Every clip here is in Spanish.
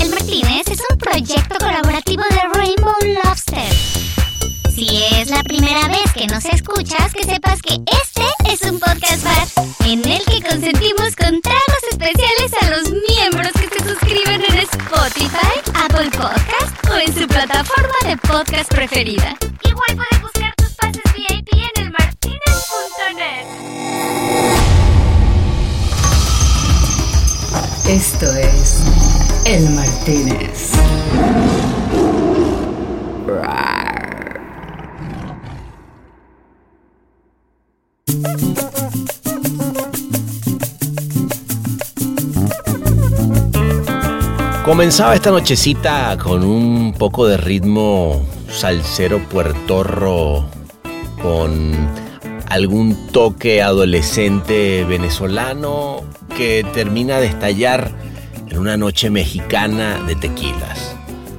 El Martínez es un proyecto colaborativo de Rainbow Lobster. Si es la primera vez que nos escuchas, que sepas que este es un podcast bar en el que consentimos con tragos especiales a los miembros que se suscriben en Spotify, Apple Podcast o en su plataforma de podcast preferida. Igual puedes buscar Esto es El Martínez. Comenzaba esta nochecita con un poco de ritmo salsero puertorro, con algún toque adolescente venezolano que termina de estallar en una noche mexicana de tequilas,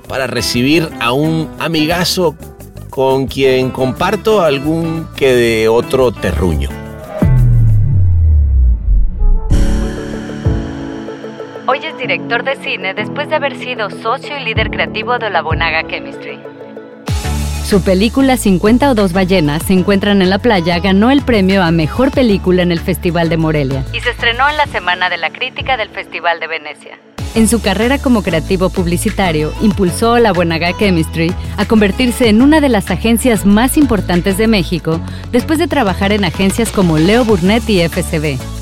para recibir a un amigazo con quien comparto algún que de otro terruño. Hoy es director de cine después de haber sido socio y líder creativo de la Bonaga Chemistry. Su película 50 o dos ballenas se encuentran en la playa ganó el premio a Mejor Película en el Festival de Morelia y se estrenó en la Semana de la Crítica del Festival de Venecia. En su carrera como creativo publicitario, impulsó a la Buenaga Chemistry a convertirse en una de las agencias más importantes de México después de trabajar en agencias como Leo Burnett y FCB.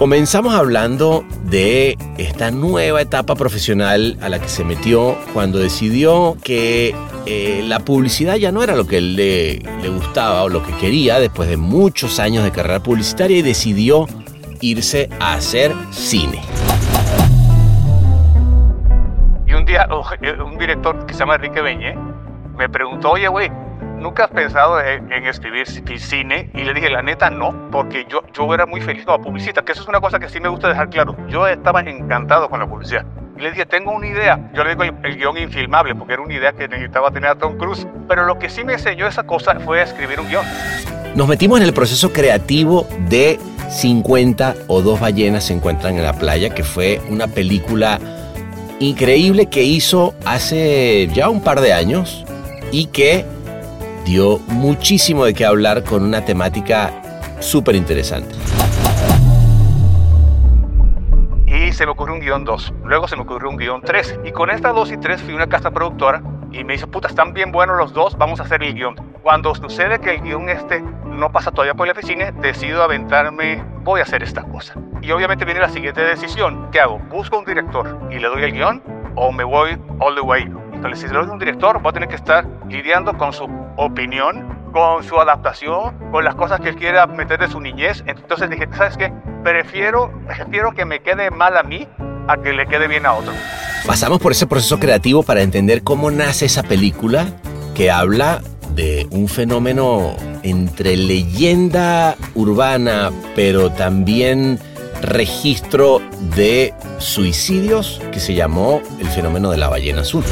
Comenzamos hablando de esta nueva etapa profesional a la que se metió cuando decidió que eh, la publicidad ya no era lo que le, le gustaba o lo que quería después de muchos años de carrera publicitaria y decidió irse a hacer cine. Y un día oh, un director que se llama Enrique Beñé me preguntó, oye, güey, ¿nunca has pensado en, escribir ci- cine? Y le dije, la neta, no, porque yo, yo era muy feliz como publicista, que eso es una cosa que sí me gusta dejar claro. Yo estaba encantado con la publicidad. Y le dije, tengo una idea. Yo le digo el, el guion infilmable, porque era una idea que necesitaba tener a Tom Cruise. Pero lo que sí me enseñó esa cosa fue escribir un guion. Nos metimos en el proceso creativo de 50 o dos ballenas se encuentran en la playa, que fue una película increíble que hizo hace ya un par de años y que dio muchísimo de qué hablar con una temática súper interesante. Y se me ocurrió un guion 2. Luego se me ocurrió un guion 3. Y con esta 2 y 3 fui a una casa productora y me dice, puta, están bien buenos los dos, vamos a hacer el guion. Cuando sucede que el guion este no pasa todavía por el oficina, decido aventarme, voy a hacer esta cosa. Y obviamente viene la siguiente decisión. ¿Qué hago? ¿Busco un director y le doy el guion o me voy all the way? Entonces, si le doy a un director, voy a tener que estar lidiando con su opinión, con su adaptación, con las cosas que él quiera meter de su niñez. Entonces dije, ¿sabes qué? Prefiero, prefiero que me quede mal a mí a que le quede bien a otro. Pasamos por ese proceso creativo para entender cómo nace esa película que habla de un fenómeno entre leyenda urbana, pero también registro de suicidios que se llamó el fenómeno de la ballena azul.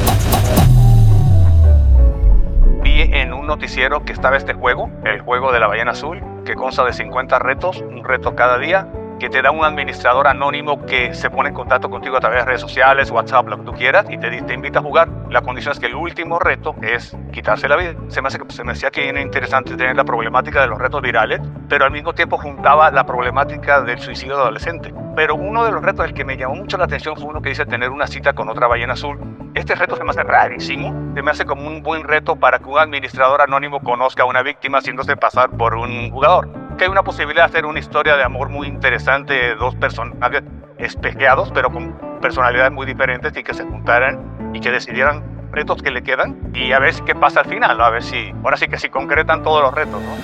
Vi en un noticiero que estaba este juego, el juego de la ballena azul, que consta de 50 retos, un reto cada día, que te da un administrador anónimo que se pone en contacto contigo a través de redes sociales, WhatsApp, lo que tú quieras, y te, te invita a jugar. La condición es que el último reto es quitarse la vida. Se me, hace, se me hacía que era interesante tener la problemática de los retos virales, pero al mismo tiempo juntaba la problemática del suicidio adolescente. Pero uno de los retos, el que me llamó mucho la atención, fue uno que dice tener una cita con otra ballena azul. Este reto se me hace rarísimo, se me hace como un buen reto para que un administrador anónimo conozca a una víctima haciéndose pasar por un jugador. Que hay una posibilidad de hacer una historia de amor muy interesante de dos personajes espejeados, pero con personalidades muy diferentes y que se juntaran y que decidieran retos que le quedan y a ver qué pasa al final, a ver si, ahora sí que si concretan todos los retos, ¿no?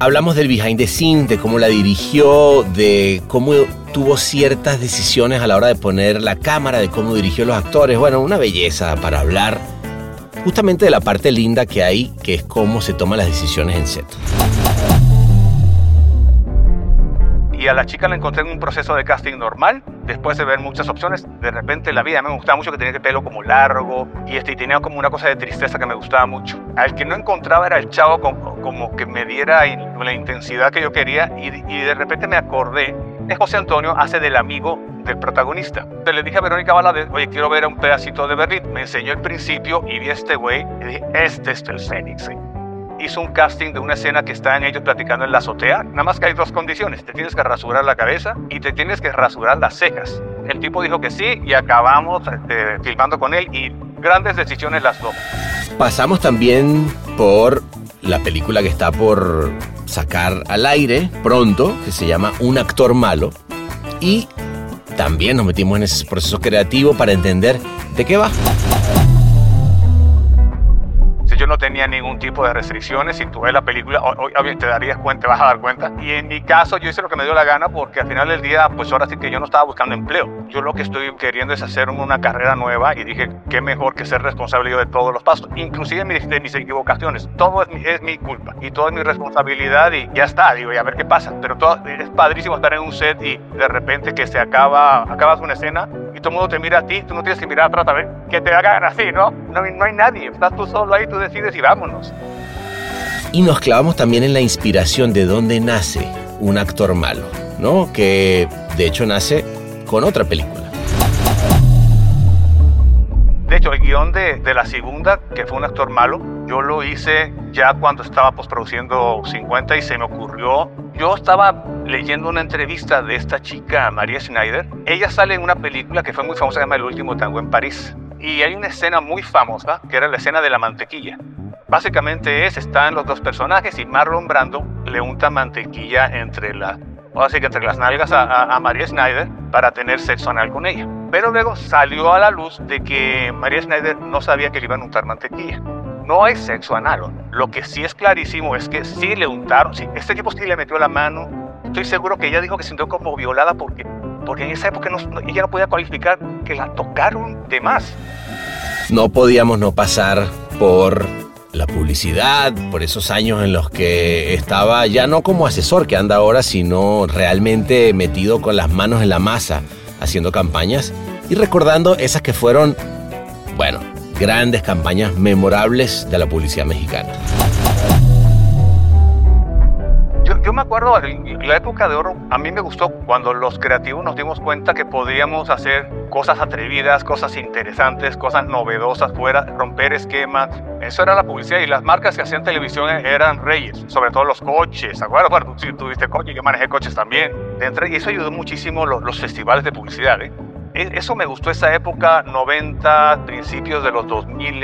Hablamos del behind the scenes, de cómo la dirigió, de cómo tuvo ciertas decisiones a la hora de poner la cámara, de cómo dirigió los actores. Bueno, una belleza para hablar justamente de la parte linda que hay, que es cómo se toman las decisiones en set. Y y a la chica la encontré en un proceso de casting normal, después de ver muchas opciones, de repente la vida me gustaba mucho que tenía el pelo como largo y, este, tenía como una cosa de tristeza que me gustaba mucho. Al que no encontraba era el chavo como, que me diera la intensidad que yo quería y, y de repente me acordé de José Antonio hace del amigo del protagonista. Entonces le dije a Verónica Valadez, oye, quiero ver un pedacito de Berlín. Me enseñó el principio y vi este güey y este es el Fénix hizo un casting de una escena que están ellos platicando en la azotea. Nada más que hay dos condiciones. Te tienes que rasurar la cabeza y te tienes que rasurar las cejas. El tipo dijo que sí y acabamos este, filmando con él y grandes decisiones las dos. Pasamos también por la película que está por sacar al aire pronto, que se llama Un actor malo. Y también nos metimos en ese proceso creativo para entender de qué va yo no tenía ningún tipo de restricciones. Si tú ves la película, obviamente te darías cuenta, te vas a dar cuenta. Y en mi caso, yo hice lo que me dio la gana porque al final del día, pues ahora sí que yo no estaba buscando empleo. Yo lo que estoy queriendo es hacer una carrera nueva y dije, qué mejor que ser responsable yo de todos los pasos, inclusive de mis equivocaciones. Todo es mi, es mi culpa y todo es mi responsabilidad y ya está, digo, y a ver qué pasa. Pero todo, es padrísimo estar en un set y de repente que se acaba, acabas una escena todo el mundo te mira a ti, tú no tienes que mirar atrás a ver que te hagan así, ¿no? No, no hay nadie, estás tú solo ahí, tú decides y vámonos. Y nos clavamos también en la inspiración de dónde nace un actor malo, ¿no? Que de hecho nace con otra película. El guion de, de, la segunda, que fue un actor malo, yo lo hice ya cuando estaba postproduciendo 50 y se me ocurrió. Yo estaba leyendo una entrevista de esta chica, María Schneider. Ella sale en una película que fue muy famosa, se llama El último tango en París. Y hay una escena muy famosa, que era la escena de la mantequilla. Básicamente es, están los dos personajes y Marlon Brando le unta mantequilla entre la, así que entre las nalgas a, a, María Schneider para tener sexo anal con ella. Pero luego salió a la luz de que María Schneider no sabía que le iban a untar mantequilla. No hay sexo anal. Lo que sí es clarísimo es que sí le untaron, sí, este tipo sí le metió la mano. Estoy seguro que ella dijo que se sintió como violada porque, porque en esa época ella no podía cualificar que la tocaron de más. No podíamos no pasar por la publicidad, por esos años en los que estaba ya no como asesor que anda ahora, sino realmente metido con las manos en la masa, haciendo campañas y recordando esas que fueron, bueno, grandes campañas memorables de la publicidad mexicana. Yo, me acuerdo, la época de oro, a mí me gustó cuando los creativos nos dimos cuenta que podíamos hacer cosas atrevidas, cosas interesantes, cosas novedosas, fuera, romper esquemas. Eso era la publicidad y las marcas que hacían televisión eran reyes, sobre todo los coches. Bueno, bueno tú, tuviste coche, yo manejé coches también. Y eso ayudó muchísimo los, los festivales de publicidad. ¿eh? E, eso me gustó esa época, 90, principios de los 2000,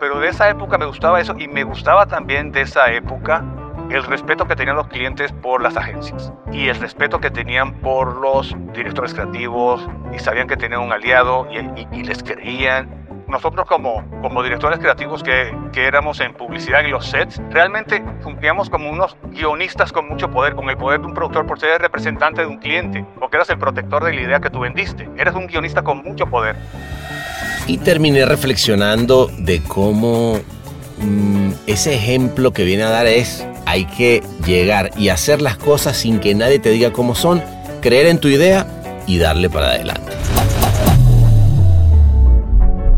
pero de esa época me gustaba eso y me gustaba también de esa época el respeto que tenían los clientes por las agencias y el respeto que tenían por los directores creativos y sabían que tenían un aliado y, les creían. Nosotros como, como directores creativos que, que éramos en publicidad y los sets, realmente cumplíamos como unos guionistas con mucho poder, con el poder de un productor por ser el representante de un cliente, porque eras el protector de la idea que tú vendiste. Eres un guionista con mucho poder. Y terminé reflexionando de cómo mm, ese ejemplo que viene a dar es hay que llegar y hacer las cosas sin que nadie te diga cómo son, creer en tu idea y darle para adelante.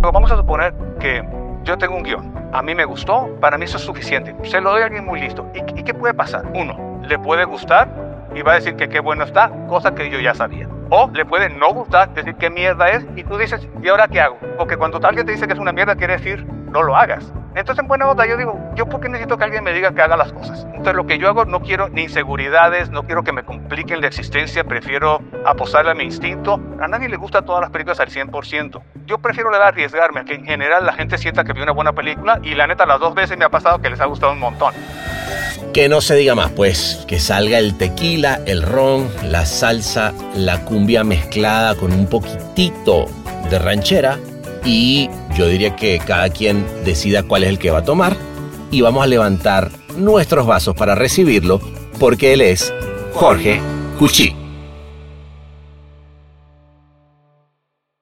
Vamos a suponer que yo tengo un guion, a mí me gustó, para mí eso es suficiente, se lo doy a alguien muy listo. ¿Y, qué puede pasar? Uno, le puede gustar y va a decir que qué bueno está, cosa que yo ya sabía. O le puede no gustar, decir qué mierda es, y tú dices, ¿y ahora qué hago? Porque cuando alguien te dice que es una mierda, quiere decir, no lo hagas. Entonces, en buena onda, yo digo, ¿yo por qué necesito que alguien me diga que haga las cosas? Entonces, lo que yo hago, no quiero ni inseguridades, no quiero que me compliquen la existencia, prefiero apostarle a mi instinto. A nadie le gusta todas las películas al 100%. Yo prefiero arriesgarme a que en general la gente sienta que vi una buena película y la neta, las dos veces me ha pasado que les ha gustado un montón. Que no se diga más, pues, que salga el tequila, el ron, la salsa, la cumbia mezclada con un poquitito de ranchera y yo diría que cada quien decida cuál es el que va a tomar y vamos a levantar nuestros vasos para recibirlo porque él es Jorge Cuchi.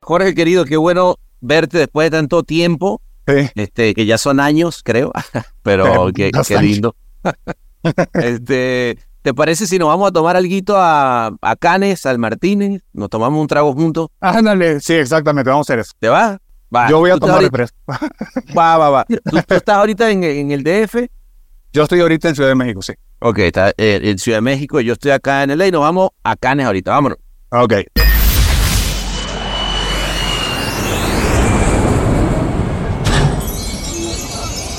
Jorge querido, qué bueno verte después de tanto tiempo. Este, que ya son años, creo, pero qué, lindo. este, ¿te parece si nos vamos a tomar algo a, a Canes, al Martínez? Nos tomamos un trago juntos. Ándale, sí, exactamente, vamos a hacer eso. ¿Te va? Va. Yo voy a ¿Tú tomar refresco. Va, va, va. ¿Tú, tú estás ahorita en, en el DF? Yo estoy ahorita en Ciudad de México, sí. Ok, está eh, en Ciudad de México, yo estoy acá en LA y nos vamos a Canes ahorita, vámonos. Ok.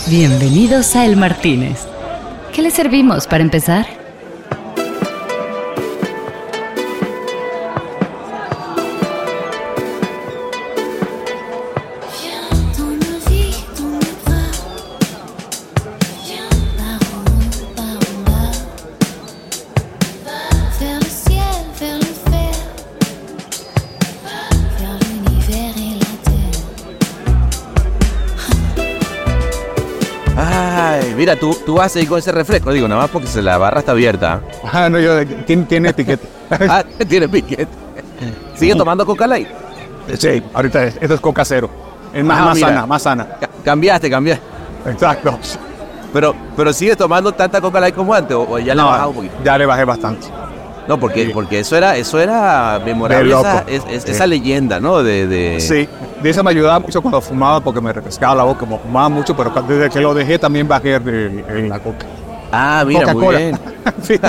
Bienvenidos a El Martínez. ¿Qué le servimos para empezar? Mira, tú, tú vas a ir con ese refresco, digo, nada más porque se la barra está abierta. Ah, no, yo, tiene, tiene etiqueta. Ah, tiene piquete. ¿Sigue tomando Coca Light? sí, ahorita es, esto es coca cero. Es más, Ah, más sana, más sana. Ca- Cambiaste, cambiaste. Exacto. Pero, pero sigues tomando tanta Coca Light como antes, o, o ya le has bajado un poquito. ya le bajé bastante. No, porque, porque eso era, eso era memorable, esa, loco. es- es- Sí. esa leyenda, ¿no? De, de... Sí, de eso me ayudaba mucho cuando fumaba porque me refrescaba la boca, como fumaba mucho, pero desde que lo dejé también bajé en, la coca. Ah, mira, muy bien. sí.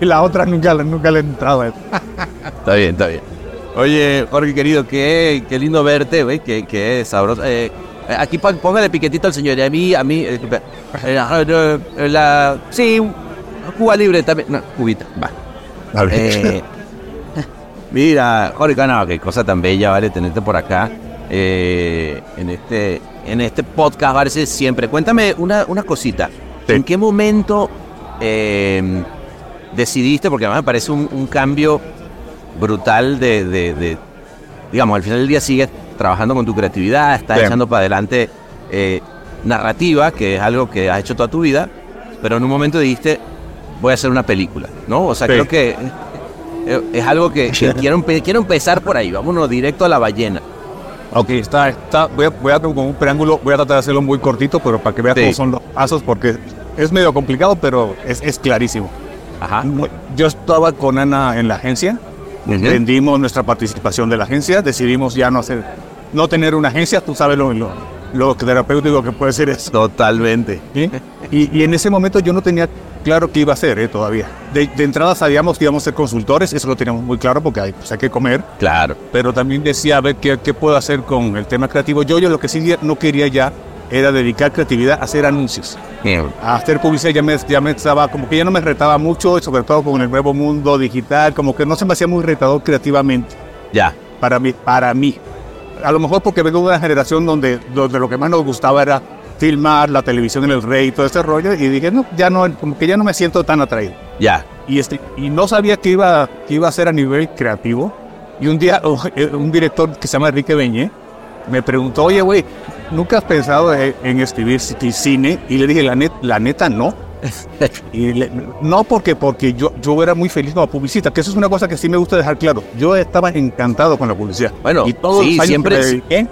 Y la otra nunca, nunca le he entrado a eso. Está bien, está bien. Oye, Jorge querido, qué, qué lindo verte, güey, qué, qué sabroso. Eh, aquí póngale piquetito al señor, y a mí, a mí, eh, eh, la, sí, Cuba libre también, no, cubita, va. Eh, mira, Jorge, no, qué cosa tan bella, vale, tenerte por acá eh, en este en este podcast, parece siempre. Cuéntame una, una cosita. Sí. ¿En qué momento eh, decidiste, porque además me parece un, un cambio brutal de, de- de- digamos, al final del día sigues trabajando con tu creatividad, estás Sí. echando para adelante eh, narrativa, que es algo que has hecho toda tu vida, pero en un momento dijiste, voy a hacer una película, ¿no? O sea, Sí. creo que eh, es algo que, que quiero, quiero empezar por ahí, vámonos directo a la ballena. Ok, está, está, voy a, voy a como un preámbulo, voy a tratar de hacerlo muy cortito, pero para que veas Sí. cómo son los pasos, porque es medio complicado, pero es, es clarísimo. Ajá. Yo estaba con Ana en la agencia, Ujú. vendimos nuestra participación de la agencia, decidimos ya no hacer, no tener una agencia, tú sabes lo, lo, lo terapéutico que puede ser eso. Totalmente. ¿sí? Y, y en ese momento yo no tenía claro qué iba a hacer eh, todavía. De, de entrada sabíamos que íbamos a ser consultores, eso lo teníamos muy claro porque hay, pues, hay que comer, Claro. pero también decía, a ver, ¿qué, qué puedo hacer con el tema creativo? Yo, yo lo que sí no quería ya era dedicar creatividad a hacer anuncios, a hacer publicidad, ya me, ya me estaba, como que ya no me retaba mucho, sobre todo con el nuevo mundo digital, como que no se me hacía muy retador creativamente Ya. para mí, para mí. A lo mejor porque vengo de una generación donde, donde lo que más nos gustaba era filmar, la televisión en el rey y todo ese rollo, y dije, no, ya no, como que ya no me siento tan atraído. Ya. Y, este, y no sabía que iba, que iba a ser a nivel creativo. Y un día oh, eh, un director que se llama Enrique Beñé me preguntó, oye, güey, ¿nunca has pensado en, en escribir ci- cine? Y le dije, la, net, la neta, no. Y le- no porque, porque yo, yo era muy feliz como publicista, que eso es una cosa que sí me gusta dejar claro. Yo estaba encantado con la publicidad. Bueno, y todos sí, los años siempre que me dediqué,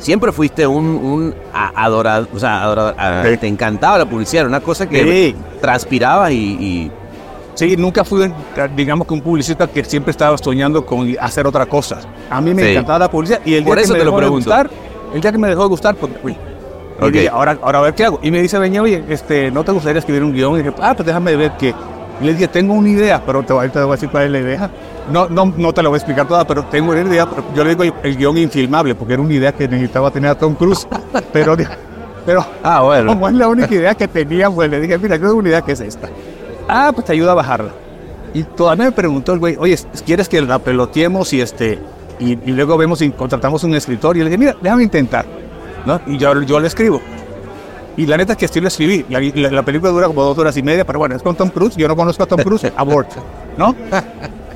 Siempre fuiste un, un adorador, o sea, adorador, Sí. te encantaba la publicidad, era una cosa que Sí. transpiraba y, y- Sí, nunca fui, digamos que un publicista que siempre estaba soñando con hacer otra cosa. A mí me Sí. encantaba la publicidad y el Por día eso que me te lo dejó de pregunto. gustar, el día que me dejó de gustar, pues me fui. Y Ok. dije, ahora, ahora a ver qué hago. Y me dice Beña, oye, este, ¿no te gustaría escribir un guion? Y dije, ah, pues déjame ver qué. Y le dije, tengo una idea, pero te voy, te voy a decir cuál es la idea. No, no, no te la voy a explicar toda, pero tengo una idea. Pero yo le digo el, guion infilmable, porque era una idea que necesitaba tener a Tom Cruise. Pero, pero Ah, bueno. como es la única idea que tenía, pues le dije, mira, yo tengo una idea que es esta. Ah, pues te ayuda a bajarla. Y todavía me preguntó el güey, oye, ¿quieres que la peloteemos y este y, y luego vemos si contratamos un escritor? Y le dije, mira, déjame intentar. ¿no? Y yo, yo le escribo. Y la neta es que sí lo escribí. La, la- la película dura como dos horas y media, pero bueno, es con Tom Cruise. Yo no conozco a Tom Cruise, abort. ¿No?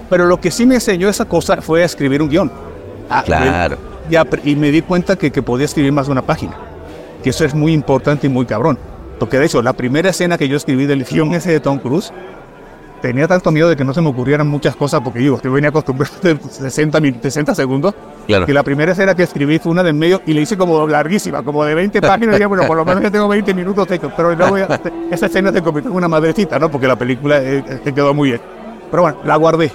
Pero lo que sí me enseñó esa cosa fue a escribir un guion. Ah, Claro. y, y me di cuenta que, que podía escribir más de una página. Que eso es muy importante y muy cabrón. Porque de hecho, la primera escena que yo escribí del guion ese de Tom Cruise tenía tanto miedo de que no se me ocurrieran muchas cosas porque digo, yo venía acostumbrado de 60, min- 60 segundos. Claro. Que la primera escena que escribí fue una de en medio y le hice como larguísima, como de 20 páginas. Y dije, bueno, por lo menos ya tengo 20 minutos hechos. Pero luego ya- esa escena se convirtió en una madrecita, ¿no? Porque la película eh, eh, quedó muy bien. Pero bueno, la guardé.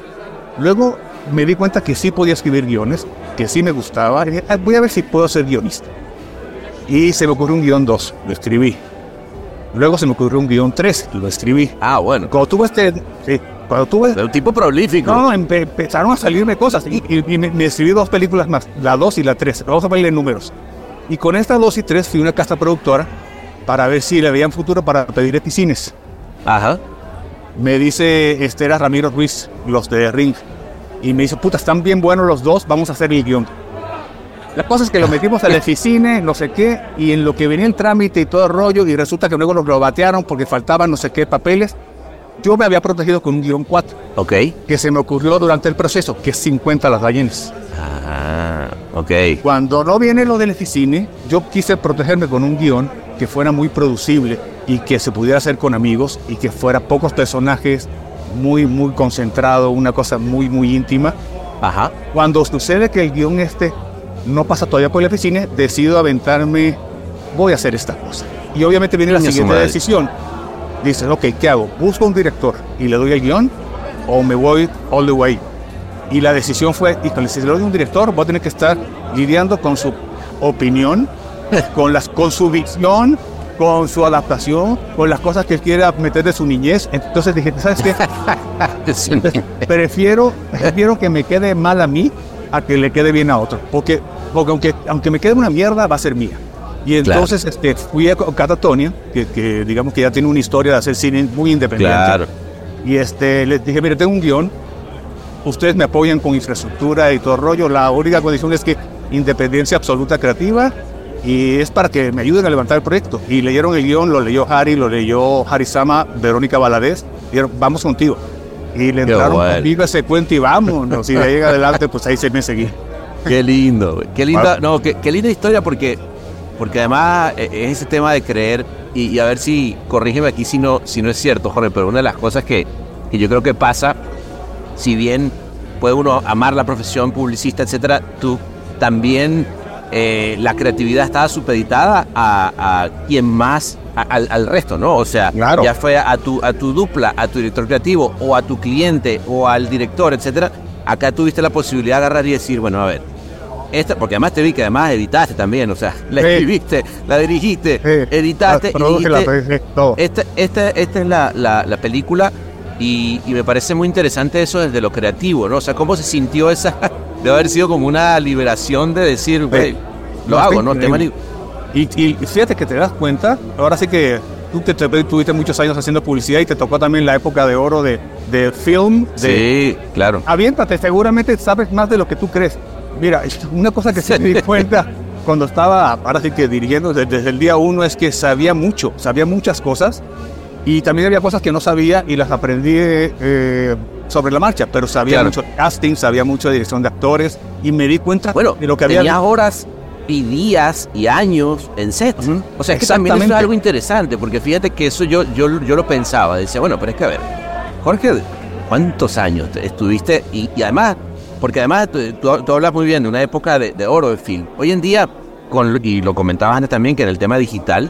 Luego me di cuenta que sí podía escribir guiones, que sí me gustaba. Y dije, "Ah, voy a ver si puedo ser guionista. Y se me ocurrió un guion 2, lo escribí. Luego se me ocurrió un guion 3, lo escribí. Ah, bueno. Cuando tuve este. Sí, cuando tuve. De un tipo prolífico. No, empe- empezaron a salirme cosas. Y, y- y me, me escribí dos películas más, la 2 y la 3. Vamos a verle números. Y con esta 2 y 3 fui a una casa productora para ver si le veían futuro para pedir epicines. Ajá. Me dice este era Ramiro Ruiz, los de Ring. Y me dice, puta, están bien buenos los dos, vamos a hacer el guion. La cosa es que lo metimos al Eficine, no sé qué, y en lo que venía el trámite y todo el rollo, y resulta que luego nos lo batearon porque faltaban no sé qué papeles. Yo me había protegido con un guion 4, Ok. que se me ocurrió durante el proceso, que es 50 las ballenas. Ah, ok. Cuando no viene lo del Eficine, yo quise protegerme con un guion que fuera muy producible y que se pudiera hacer con amigos y que fuera pocos personajes, muy, muy concentrado, una cosa muy, muy íntima. Ajá. Cuando sucede que el guion este no pasa todavía por el Eficine, decido aventarme, voy a hacer esta cosa. Y obviamente viene la siguiente decisión. Dices, ok, ¿qué hago? ¿Busco un director y le doy el guion o me voy all the way? Y la decisión fue, híjole, si le doy un director, voy a tener que estar lidiando con su opinión, con, las, con su visión, con su adaptación, con las cosas que él quiera meter de su niñez. Entonces dije, ¿sabes qué? prefiero, prefiero que me quede mal a mí a que le quede bien a otro. Porque, porque aunque, aunque me quede una mierda, va a ser mía. Y Claro. entonces este, fui a Catatonia, que, que digamos que ya tiene una historia de hacer cine muy independiente. Claro. Y este, les dije, mire, tengo un guion, ustedes me apoyan con infraestructura y todo el rollo. La única condición es que independencia absoluta creativa y es para que me ayuden a levantar el proyecto. Y leyeron el guion, lo leyó Harry, lo leyó Harry Sama, Verónica Valadez, dijeron, vamos contigo. Y le entraron bueno. conmigo a ese cuento y vámonos. Y de ahí en adelante, pues ahí se me seguí. Qué lindo. Qué linda, no, qué, qué linda historia porque, porque además eh, es ese tema de creer y, y a ver si, corrígeme aquí si no, si no es cierto, Jorge, pero una de las cosas que, que yo creo que pasa, si bien puede uno amar la profesión publicista, etcétera, tú también eh, la creatividad estaba supeditada a, a quien más, al, al resto, ¿no? O sea, Claro. ya fue a tu, a tu dupla, a tu director creativo, o a tu cliente, o al director, etcétera. Acá tuviste la posibilidad de agarrar y decir, bueno, a ver, esta, porque además te vi que además editaste también, o sea, la Sí. escribiste, la dirigiste, Sí. editaste y Produje la- dijiste, todo. esta, esta, esta es la, la- la película y, y me parece muy interesante eso desde lo creativo, ¿no? O sea, cómo se sintió esa, de haber sido como una liberación de decir, güey, lo No, hago, ¿no? Tema Y, y fíjate que te das cuenta, ahora sí que tú que te- tuviste muchos años haciendo publicidad y te tocó también la época de oro de, de film. De, Sí, claro. Aviéntate, seguramente sabes más de lo que tú crees. Mira, una cosa que sí me di cuenta cuando estaba, ahora sí que dirigiendo desde, desde el día uno, es que sabía mucho, sabía muchas cosas y también había cosas que no sabía y las aprendí eh, sobre la marcha, pero sabía Claro. mucho de casting, sabía mucho de dirección de actores y me di cuenta Bueno, de lo que había. tenías horas y días y años en set. O sea, es que también eso es algo interesante, porque fíjate que eso yo, yo, yo lo pensaba. Decía, bueno, pero es que a ver, Jorge, ¿cuántos años te- estuviste? Y, y además, porque además tú, hablas muy bien de una época de, de oro de film. Hoy en día, con, y lo comentabas antes también, que en el tema digital,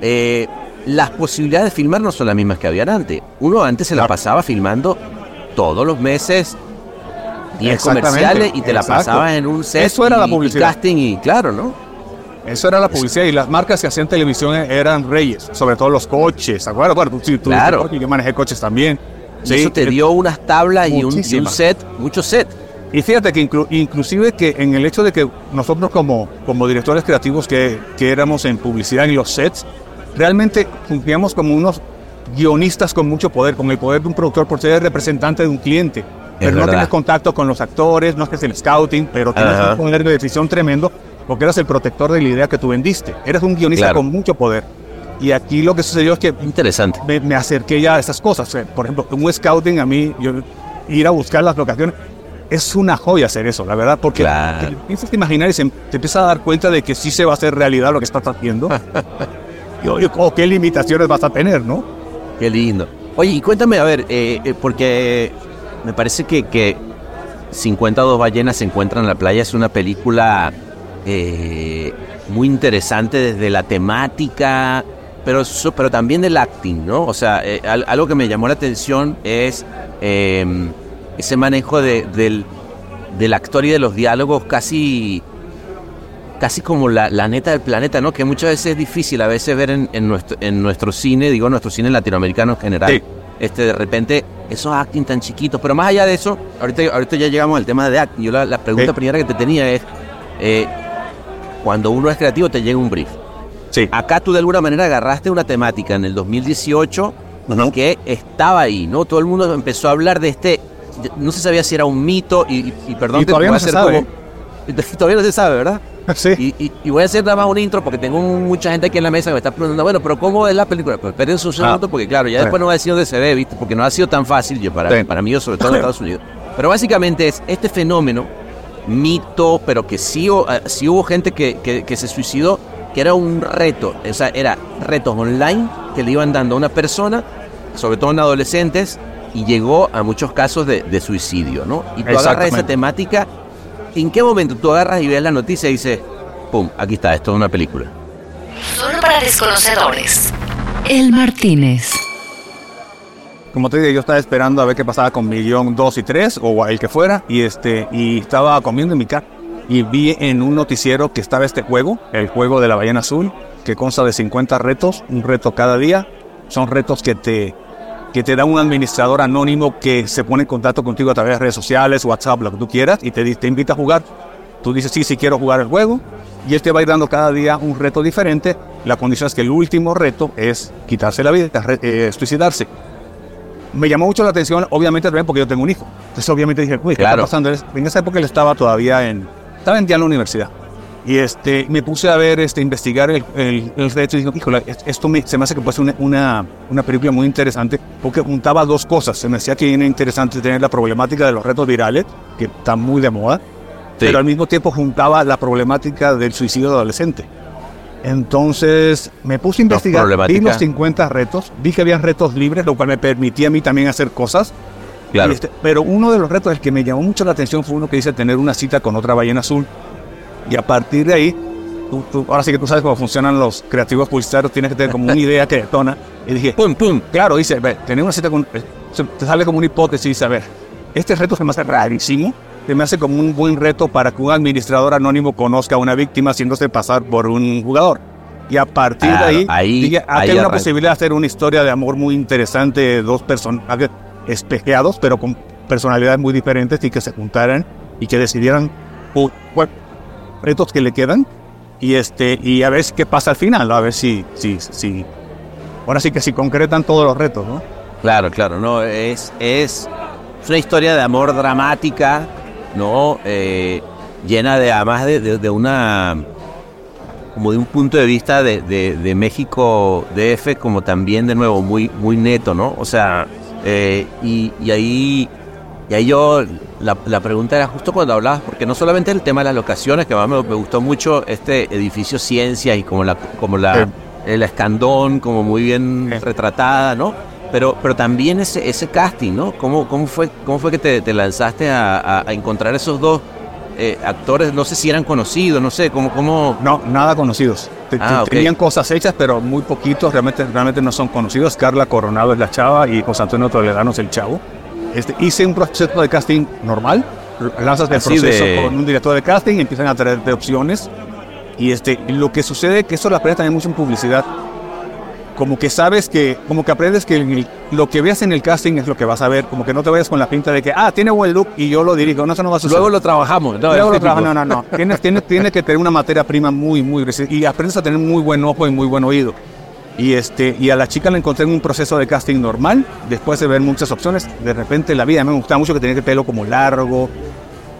eh, las posibilidades de filmar no son las mismas que habían antes. Uno antes se la pasaba filmando todos los meses 10 Exactamente, comerciales y te la exacto. pasabas en un set Eso era y- la y publicidad. casting y claro, ¿no? Eso era la publicidad y las marcas que hacían televisión eran reyes, sobre todo los coches, ¿te acuerdas? Bueno, tú, Claro. coche, yo manejé coches también. Y eso te dio unas tablas y un, y set, muchos set. Y fíjate que inclu- inclusive que en el hecho de que nosotros como, como directores creativos que, que éramos en publicidad en los sets, realmente cumplíamos como unos guionistas con mucho poder, con el poder de un productor por ser representante de un cliente. Pero no verdad. tienes contacto con los actores, no haces el scouting, pero tienes Ajá. un poder de decisión tremendo porque eras el protector de la idea que tú vendiste. Eres un guionista Claro. con mucho poder. Y aquí lo que sucedió es que Interesante. me, me acerqué ya a esas cosas. Por ejemplo, un scouting a mí, yo, ir a buscar las locaciones, es una joya hacer eso, la verdad, porque Claro. te empiezas a imaginar y se- te empiezas a dar cuenta de que sí se va a hacer realidad lo que estás haciendo. o qué limitaciones vas a tener, ¿no? Qué lindo. Oye, y cuéntame, a ver, eh, eh, porque me parece que, que 52 ballenas se encuentran en la playa es una película eh, muy interesante desde la temática, pero, pero también del acting, ¿no? O sea, al- algo que me llamó la atención es eh, ese manejo de- del, del actor y de los diálogos casi casi como la, la neta del planeta, ¿no? Que muchas veces es difícil a veces ver en, en nuestro, en nuestro cine, digo nuestro cine latinoamericano en general. Sí. Este, de repente, esos acting tan chiquitos. Pero más allá de eso, ahorita, ahorita ya llegamos al tema de acting. Yo la, la pregunta Sí. primera que te tenía es, eh, cuando uno es creativo te llega un brief. Sí. Acá tú de alguna manera agarraste una temática en el 2018 Ujú. que estaba ahí, ¿no? Todo el mundo empezó a hablar de este, no se sabía si era un mito y, y- y perdón, Y todavía no se sabe. como- todavía no se sabe, ¿verdad? Sí. Y, y- y voy a hacer nada más un intro porque tengo mucha gente aquí en la mesa que me está preguntando, bueno, pero ¿cómo es la película? Pues espérense un segundo porque claro, ya Sí. después no va a decir dónde se ve, ¿viste? Porque no ha sido tan fácil yo para, Sí. para mí, sobre todo en Estados Unidos. Pero básicamente es este fenómeno, mito, pero que sí, hu- eh, sí hubo gente que, que- que se suicidó, que era un reto, o sea, era retos online que le iban dando a una persona, sobre todo en adolescentes, y llegó a muchos casos de, de suicidio, ¿no? Y tú agarras esa temática, ¿en qué momento tú agarras y ves la noticia y dices, pum, aquí está, esto es una película? Solo para desconocedores. El Martínez. Como te dije, yo estaba esperando a ver qué pasaba con Millón 2 y 3 o el que fuera y este y estaba comiendo en mi casa y vi en un noticiero que estaba este juego, el juego de la ballena azul, que consta de 50 retos, un reto cada día. Son retos que te que te da un administrador anónimo que se pone en contacto contigo a través de redes sociales, WhatsApp, lo que tú quieras y te, te invita a jugar. Tú dices, sí, sí quiero jugar el juego y él te va a ir dando cada día un reto diferente. La condición es que el último reto es quitarse la vida, eh, suicidarse me llamó mucho la atención, obviamente también porque yo tengo un hijo. Entonces, obviamente dije, uy, ¿qué Claro. está pasando? En esa época él estaba todavía en, estaba en ya en la universidad. Y este, me puse a ver, este, investigar el, el, el reto y dije, híjole, es- esto me- se me hace que puede ser una, una, una película muy interesante porque juntaba dos cosas. Se me decía que era interesante tener la problemática de los retos virales, que están muy de moda, pero al mismo tiempo juntaba la problemática del suicidio adolescente. Entonces me puse a investigar, vi problemática. los 50 retos, vi que había retos libres, lo cual me permitía a mí también hacer cosas. Claro. Este- pero uno de los retos el que me llamó mucho la atención fue uno que dice tener una cita con otra ballena azul. Y a partir de ahí, tú- tú- ahora sí que tú sabes cómo funcionan los creativos publicitarios, tienes que tener como una idea que detona. Y dije, Pum, pum. Claro, dice, ve, tener una cita con... eh, Te sale como una hipótesis, dice, a ver, este reto se me hace rarísimo, se me hace como un buen reto para que un administrador anónimo conozca a una víctima haciéndose pasar por un jugador. Y a partir Claro, de ahí, ahí- dije, ah, ahí hay una posibilidad de hacer una historia de amor muy interesante de dos personajes espejeados, pero con personalidades muy diferentes y que se juntaran y que decidieran bueno, retos que le quedan y este y a ver qué pasa al final, a ver si, si, si, ahora sí que si concretan todos los retos, ¿no? Claro, claro, no, es, es, una historia de amor dramática, ¿no? Eh, llena de, además de, de- una, como de un punto de vista de, de- de México DF, como también, de nuevo, muy, muy neto, ¿no? O sea, eh, y, y ahí, y ahí yo, la, la pregunta era justo cuando hablabas, porque no solamente el tema de las locaciones, que además me, me gustó mucho este edificio Ciencia y como la, como la, Sí. el escandón, como muy bien Sí. retratada, ¿no? Pero, pero también ese, ese casting, ¿no? ¿Cómo, cómo, fue, cómo fue que te, te lanzaste a, a- a encontrar esos dos eh, actores? No sé si eran conocidos, no sé, ¿cómo, cómo... No, nada conocidos. Te- Ah. Tenían cosas hechas, pero muy poquitos, realmente, realmente no son conocidos. Carla Coronado es la chava y José Antonio Toledano es el chavo. Este, hice un proceso de casting normal, lanzas el Así proceso de- con un director de casting, empiezan a traerte opciones. Y este, y lo que sucede, que eso lo aprendes también mucho en publicidad, como que sabes que, como que aprendes que el- lo que veas en el casting es lo que vas a ver, como que no te vayas con la pinta de que, ah, tiene buen look y yo lo dirijo, no, eso no va a suceder. Luego lo trabajamos, ¿no? Luego Es lo típico. trabaja, no, no, no. Tienes, tienes, tienes que tener una materia prima muy, muy y aprendes a tener muy buen ojo y muy buen oído. Y este y a la chica la encontré en un proceso de casting normal, después de ver muchas opciones, de repente la vida me gustaba mucho que tenía el pelo como largo,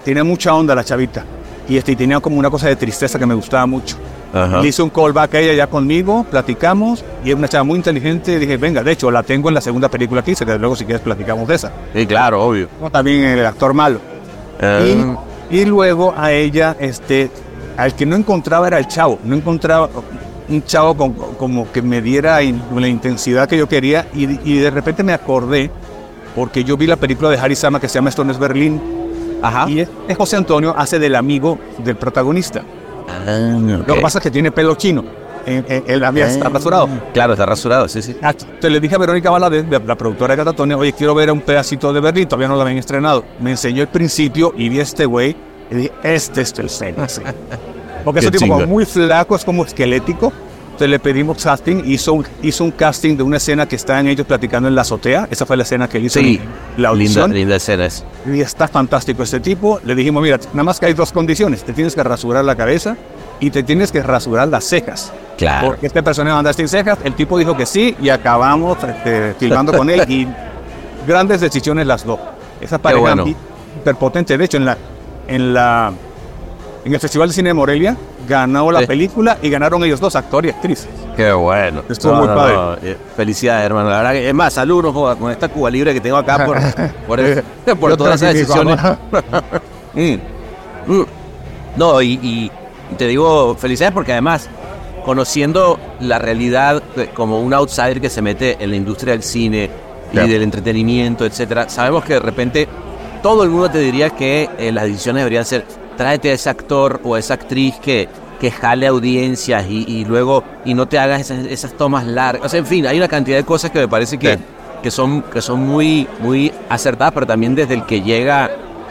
tenía mucha onda la chavita. Y este y tenía como una cosa de tristeza que me gustaba mucho. Ajá. Le hice un callback a ella ya conmigo, platicamos, y es una chava muy inteligente. Dije, venga, de hecho, la tengo en la segunda película que hice, que luego si quieres platicamos de esa. Sí, claro, obvio. También el actor malo. Ah, Y, y luego a ella, este, al que no encontraba era el chavo. No encontraba, un chavo con- como que me diera in- la intensidad que yo quería y, y de repente me acordé porque yo vi la película de Harry Sama que se llama Esto no es Berlín Ajá. y es- es José Antonio hace del amigo del protagonista. Ah, Lo que pasa es que tiene pelo chino. En- en- Él había está rasurado. Claro, está rasurado, sí, sí. Ah, Entonces le dije a Verónica Valadez, de la productora de Catatonia, oye, quiero ver un pedacito de Berlín, todavía no lo habían estrenado. Me enseñó el principio y vi a este güey y dije, este es el Fénix. Porque es un tipo como muy flaco, es como esquelético. Entonces le pedimos casting, hizo un, hizo un casting de una escena que estaban ellos platicando en la azotea. Esa fue la escena que él hizo Sí, en la linda, audición. linda escena es. Y está fantástico este tipo. Le dijimos, mira, nada más que hay dos condiciones. Te tienes que rasurar la cabeza y te tienes que rasurar las cejas. Claro. Porque este personaje va a andar sin cejas. El tipo dijo que sí y acabamos este, filmando con él y grandes decisiones las dos. Esa pareja bueno. hi- hiperpotente. De hecho, en la, en la en el Festival de Cine de Morelia ganó la Sí. película y ganaron ellos dos, actor y actriz. Qué bueno. Estuvo muy padre. eh, Felicidades, hermano. La verdad que, es más, salud, no joda, con esta Cuba libre que tengo acá por, por, el- por Yo todas esas decisiones. Mm. Mm. No, y, y te digo felicidades porque además, conociendo la realidad como un outsider que se mete en la industria del cine Claro. y del entretenimiento, etcétera, sabemos que de repente todo el mundo te diría que eh, las decisiones deberían ser tráete a ese actor o a esa actriz que, que jale audiencias y, y luego y no te hagas esas, esas tomas largas. O sea, en fin, hay una cantidad de cosas que me parece que, Sí. que son, que son muy, muy acertadas, pero también desde el que llega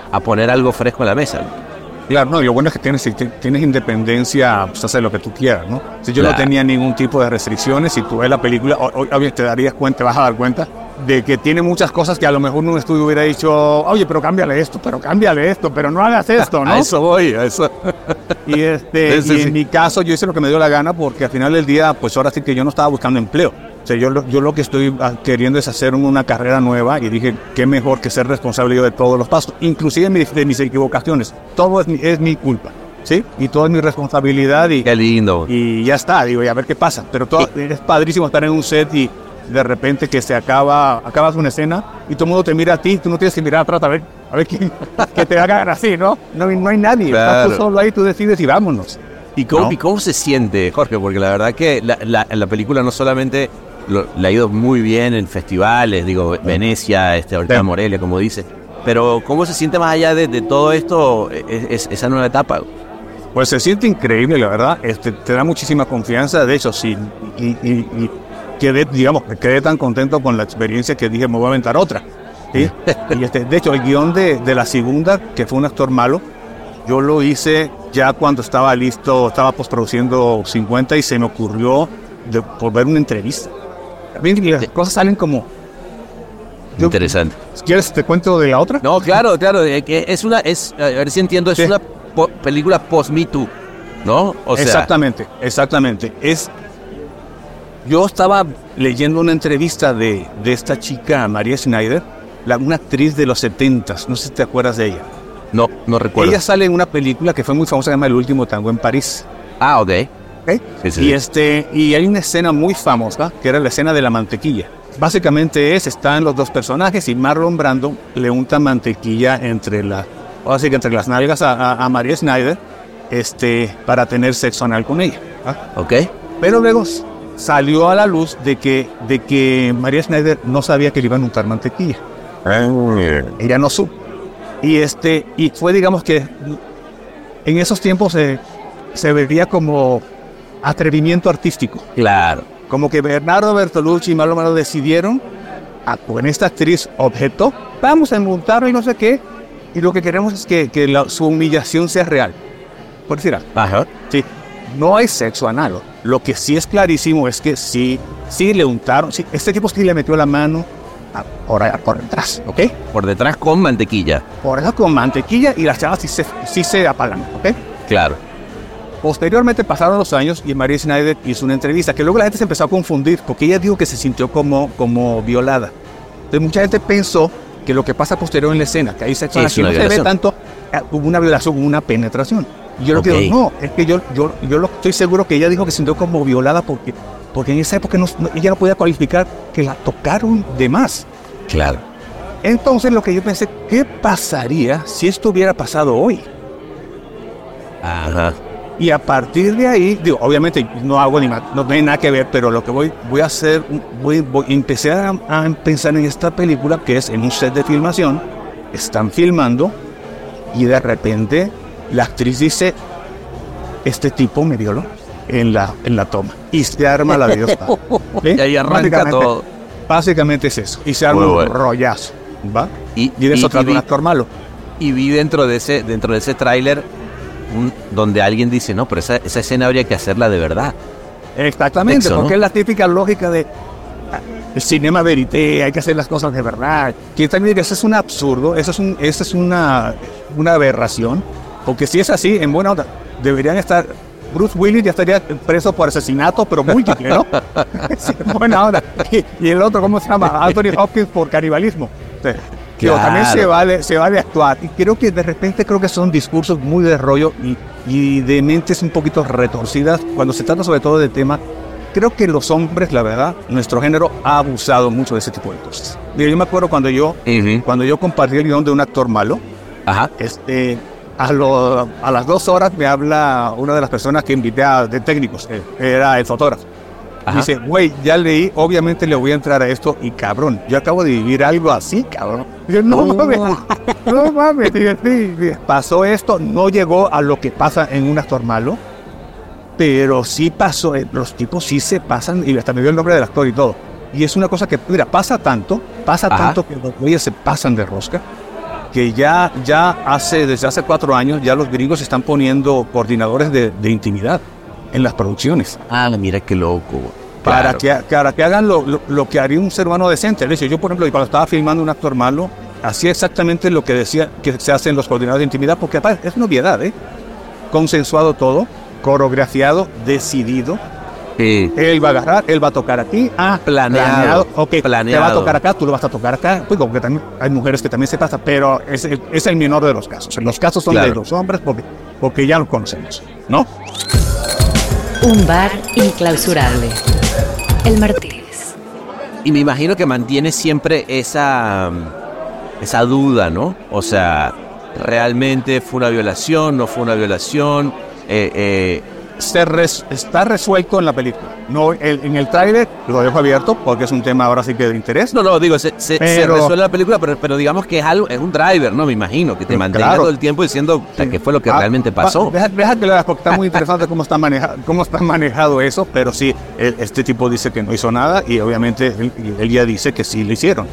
a poner algo fresco en la mesa. Claro, no, y lo bueno es que tienes, si tienes independencia, pues hacer lo que tú quieras, ¿no? Si yo no tenía ningún tipo de restricciones, si tú ves la película, o- obvio, te darías cuenta, te vas a dar cuenta de que tiene muchas cosas que a lo mejor un estudio hubiera dicho, oye, pero cámbiale esto, pero cámbiale esto, pero no hagas esto, ¿no? A eso voy, a eso. Y, este, Sí, sí, y en sí. mi caso yo hice lo que me dio la gana porque al final del día, pues ahora sí que yo no estaba buscando empleo. O sea, yo, yo lo que estoy ah, queriendo es hacer una carrera nueva y dije, qué mejor que ser responsable yo de todos los pasos, inclusive de mis equivocaciones. Todo es mi, es mi culpa, ¿sí? Y todo es mi responsabilidad y, Qué lindo. y ya está, digo, y a ver qué pasa. Pero todo, es padrísimo estar en un set y de repente que se acaba, acabas una escena y todo el mundo te mira a ti, tú no tienes que mirar atrás a ver, a ver quién, que te hagan así, ¿no? No, hay- no hay nadie, estás Claro. tú solo ahí, tú decides y vámonos. ¿Y cómo, ¿No? y cómo se siente, Jorge? Porque la verdad que la, la- la película no solamente lo- le ha ido muy bien en festivales, digo, Venecia, este, ahorita Sí. Morelia, como dice, pero ¿cómo se siente más allá de, de todo esto, es- es- esa nueva etapa? Pues se siente increíble, la verdad. Este, te da muchísima confianza. De hecho, sí. Y, y- y quedé, digamos, quedé tan contento con la experiencia que dije, me voy a aventar otra. ¿sí? y este, de hecho, el guion de, de la segunda, que fue un actor malo, yo lo hice ya cuando estaba listo, estaba postproduciendo 50 y se me ocurrió de, por ver una entrevista. Las cosas salen como... Yo- Interesante. ¿Quieres te cuento de la otra? No, claro, claro, es una, es, a ver si entiendo, es Sí. una po- película post-Me Too, ¿no? O sea, exactamente, exactamente. Es, yo estaba leyendo una entrevista de, de esta chica, María Schneider, la, una actriz de los 70 no sé si te acuerdas de ella. no, no recuerdo. Ella sale en una película que fue muy famosa, se llama El último tango en París. Ah, ok. ¿ok? Sí, sí, y, este, y hay una escena muy famosa, que era la escena de la mantequilla. Básicamente es, están los dos personajes y Marlon Brando le unta mantequilla entre las, así que entre las nalgas a, a, a María Schneider, este, para tener sexo anal con ella. ¿ah? Ok. Pero luego salió a la luz de que, de que María Schneider no sabía que le iban a untar mantequilla. Ella no supo. Y, este, y fue, digamos que en esos tiempos se, se veía como atrevimiento artístico. Claro. Como que Bernardo Bertolucci y Marlon Brando decidieron, a, con esta actriz objeto, vamos a montarlo y no sé qué. Y lo que queremos es que, que la- su humillación sea real. Por decir algo. Ajá. Sí, no hay sexo anal. Lo que sí es clarísimo es que sí, sí le untaron, sí, este tipo sí le metió la mano a- por, detrás, ¿ok? Por detrás con mantequilla. Por eso con mantequilla y las chavas sí se, sí se apagan, ¿ok? Claro. Posteriormente pasaron los años y María Schneider hizo una entrevista que luego la gente se empezó a confundir porque ella dijo que se sintió como, como violada. Entonces mucha gente pensó que lo que pasa posterior en la escena, que hay sexo Sí, es no se ve tanto, eh, hubo una violación, hubo una penetración. Y yo lo que digo, no, es que yo, yo, yo lo, estoy seguro que ella dijo que se sintió como violada porque, porque en esa época no- no- ella no podía cualificar que la tocaron de más. Claro. Entonces lo que yo pensé, ¿qué pasaría si esto hubiera pasado hoy? Ajá. Y a partir de ahí, digo, obviamente no hago ni más, no tiene nada que ver, pero lo que voy, voy a hacer, voy, voy- empecé a, a pensar en esta película que es en un set de filmación, están filmando y de repente la actriz dice, este tipo me violó en la, en la toma. Y se arma la Dios. Y ahí arranca todo. Básicamente es eso. Y se arma un rollazo. ¿Va? Y, Y de eso trata un actor malo. y vi dentro de ese, dentro de ese tráiler donde alguien dice, no, pero esa, esa escena habría que hacerla de verdad. Exactamente, porque es la típica lógica de ah, el cinema verité, hay que hacer las cosas de verdad. Que también eso es un absurdo, eso es, un, eso es una, una aberración, porque si es así, en buena onda, deberían estar. Bruce Willis ya estaría preso por asesinato, pero múltiple, ¿no? Sí, en buena onda. Y, y el otro, ¿cómo se llama? Anthony Hopkins por canibalismo. Sí. Digo, también se Claro. vale, se vale actuar. Y creo que de repente creo que son discursos muy de rollo y, y de mentes un poquito retorcidas cuando se trata sobre todo de tema. Creo que los hombres, la verdad, nuestro género ha abusado mucho de ese tipo de cosas. Yo me acuerdo cuando yo, cuando yo compartí el guion de un actor malo, Ajá. este, a, lo- a las dos horas me habla una de las personas que invité a, de técnicos, eh, era el fotógrafo. Ajá. Dice, güey, ya leí, obviamente le voy a entrar a esto y cabrón, yo acabo de vivir algo así, cabrón. Y yo, no mames, no mames, Dije, sí, pasó esto, no llegó a lo que pasa en un actor malo, pero sí pasó, eh, los tipos sí se pasan, y hasta me dio el nombre del actor y todo. Y es una cosa que, mira, pasa tanto, pasa Ajá. tanto que los güeyes se pasan de rosca, que ya, ya hace, desde hace cuatro años, ya los gringos están poniendo coordinadores de, de intimidad en las producciones. Ah, mira qué loco. Para, Claro. que, para que hagan lo, lo- lo que haría un ser humano decente. De hecho, yo, por ejemplo, cuando estaba filmando un actor malo, hacía exactamente lo que decía que se hacen los coordinadores de intimidad, porque aparte, es una obviedad, ¿eh? Consensuado todo, coreografiado, decidido. Sí. Él va a agarrar, él va a tocar aquí. Ah, Planeado, Ok, te va a planeado. tocar acá, tú lo vas a tocar acá. Pues como que también hay mujeres que también se pasan, pero es, el- es el menor de los casos. Los casos son de los hombres porque, porque ya lo conocemos, ¿no? Un bar inclausurable. El Martínez. Y me imagino que mantiene siempre esa, esa duda, ¿no? O sea, ¿realmente fue una violación? ¿No fue una violación? Eh, eh, se res- está resuelto en la película. No, el- en el tráiler lo dejo abierto porque es un tema ahora sí que de interés. no, no, digo, se, se- se Pero- resuelve la película, pero, pero digamos que es algo, es un driver, ¿no? Me imagino, que te mantenga claro. todo el tiempo diciendo sea, qué fue lo que Ah, realmente va- pasó. deja, deja que lo hagas porque está muy interesante cómo está, maneja, cómo está manejado eso, pero sí, el- este tipo dice que no hizo nada y obviamente él, él ya dice que sí lo hicieron.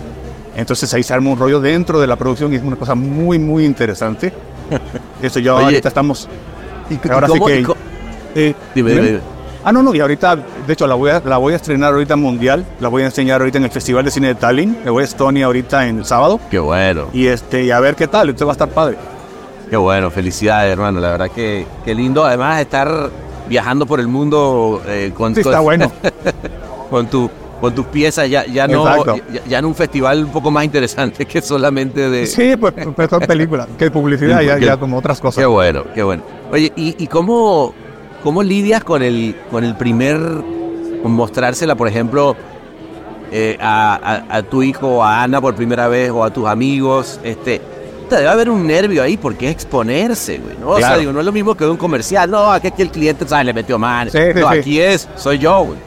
Entonces ahí se arma un rollo dentro de la producción y es una cosa muy, muy interesante. Eso ya Oye, ahorita estamos... ¿Y- ahora y sí cómo- que... eh, Dime, ¿dime? dime. Ah, no, no, y ahorita, de hecho, la voy, a, la voy a estrenar ahorita mundial, la voy a enseñar ahorita en el Festival de Cine de Tallinn, me voy a Estonia ahorita en el sábado, Qué bueno, y este, y a ver qué tal, entonces va a estar padre. qué bueno, felicidades, hermano. La verdad que qué lindo. Además, estar viajando por el mundo eh, con, Sí, con- está bueno. con tu con tus piezas ya, ya no ya, ya en un festival un poco más interesante que solamente de Sí, pues, pues son películas, que publicidad, ya, ya como otras cosas. qué bueno qué bueno oye y, y cómo cómo lidias con el con el primer con mostrársela por ejemplo eh, a, a- a tu hijo o a Ana por primera vez o a tus amigos este debe haber un nervio ahí porque es exponerse, güey, ¿no? O sea, digo, no es lo mismo que un comercial. No, aquí, aquí el cliente, ¿sabes? Le metió mal. Sí, sí, no, sí. aquí es, soy yo, güey.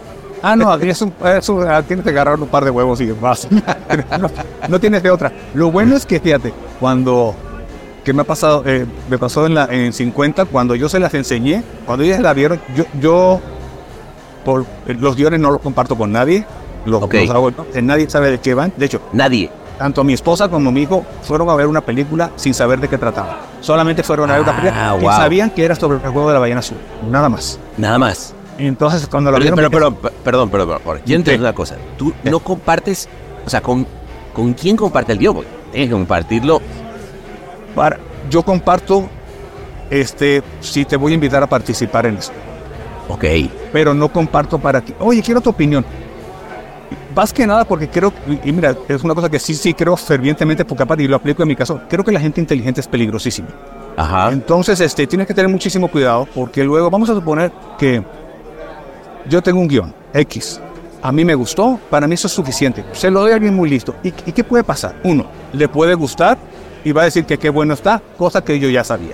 Ah, no, aquí es un, es un- ah, tienes que agarrar un par de huevos y vas. no, no tienes de otra. Lo bueno es que, fíjate, cuando, que me ha pasado, Eh, me pasó en, la, en 50, cuando yo se las enseñé, cuando ellas la vieron, yo, yo por, eh, los guiones no los comparto con nadie, los, Ok. los hago, eh, nadie sabe de qué van. De hecho, Nadie. tanto mi esposa como mi hijo fueron a ver una película sin saber de qué trataba. Solamente fueron a ver una Ah, película wow. sabían que era sobre el juego de la ballena azul, nada más. Nada más. Entonces, cuando lo Pero, vieron, pero, pero, perdón, perdón, perdón. entender Sí. una cosa. Tú no compartes, o sea, ¿con, con quién comparte el guion? Tienes que compartirlo. Para, yo comparto, este, si te voy a invitar a participar en esto, Ok. pero no comparto para ti. Oye, quiero tu opinión. Más que nada porque creo, y mira, es una cosa que sí, sí creo fervientemente, porque aparte, y lo aplico en mi caso, creo que la gente inteligente es peligrosísima. Ajá. Entonces, este, tienes que tener muchísimo cuidado porque luego vamos a suponer que yo tengo un guion X. A mí me gustó, para mí eso es suficiente. Se lo doy a alguien muy listo. ¿Y, y qué puede pasar? Uno, le puede gustar y va a decir que qué bueno está, cosa que yo ya sabía.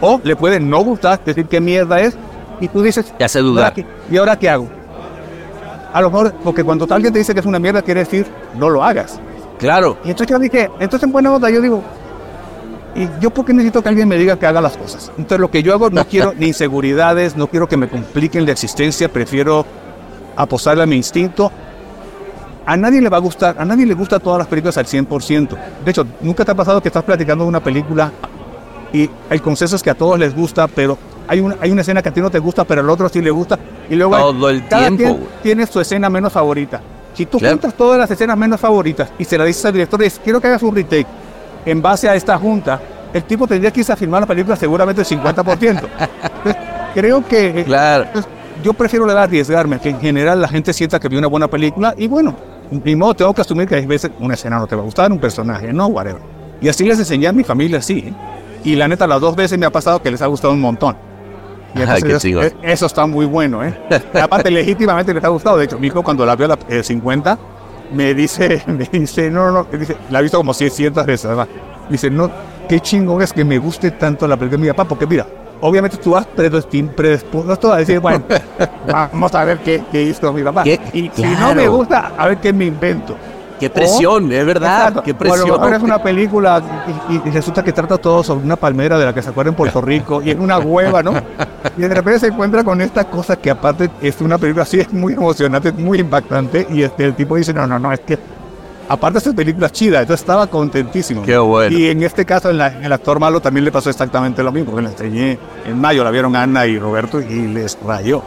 O le puede no gustar, decir qué mierda es, Y tú dices, Te hace ¿y ahora dudar. qué- ¿y ahora qué hago? A lo mejor, porque cuando alguien te dice que es una mierda, quiere decir, no lo hagas. Claro. Y entonces yo dije, entonces en buena onda yo digo, ¿y yo por qué necesito que alguien me diga que haga las cosas? Entonces lo que yo hago, no quiero ni inseguridades, no quiero que me compliquen la existencia, prefiero apostarle a mi instinto. A nadie le va a gustar, a nadie le gusta todas las películas al 100%. De hecho, ¿nunca te ha pasado que estás platicando de una película y el consenso es que a todos les gusta, pero hay una, hay una escena que a ti no te gusta, pero al otro sí le gusta? Y luego hay- Todo el cada tiempo, quien tiene su escena menos favorita. Si tú Claro. juntas todas las escenas menos favoritas y se la dices al director, dices, quiero que hagas un retake en base a esta junta, el tipo tendría que irse a filmar la película seguramente el 50%. Entonces, creo que eh, Claro. entonces, yo prefiero le arriesgarme, que en general la gente sienta que vio una buena película y bueno, ni modo, tengo que asumir que hay veces una escena no te va a gustar, un personaje, no, whatever. Y así les enseñé a mi familia así. ¿eh? Y la neta, las dos veces me ha pasado que les ha gustado un montón. Y Ay, entonces qué es- chingón. es- eso está muy bueno, ¿eh? Aparte, legítimamente les ha gustado. De hecho, mi hijo cuando la vio a la eh, 50, me dice, me dice, no, no, no, dice, la ha visto como 600 veces, además. Dice, no, qué chingón es que me guste tanto la película mi papá, porque mira, obviamente tú vas predispuesto a decir, bueno, vamos a ver qué, qué hizo mi papá. Qué- y si no me gusta, a ver qué me invento. Qué presión, es verdad. Exacto. Qué presión. mejor es una película y, y- y resulta que trata todo sobre una palmera de la que se acuerda en Puerto Rico y es una hueva, ¿no? Y de repente se encuentra con esta cosa que aparte es una película así, es muy emocionante, es muy impactante y este, el tipo dice, no, no, no, es que aparte esta película es chida, entonces estaba contentísimo. Qué bueno. Y en este caso, en la- en el actor malo también le pasó exactamente lo mismo, porque le enseñé en mayo, la vieron Ana y Roberto y les rayó.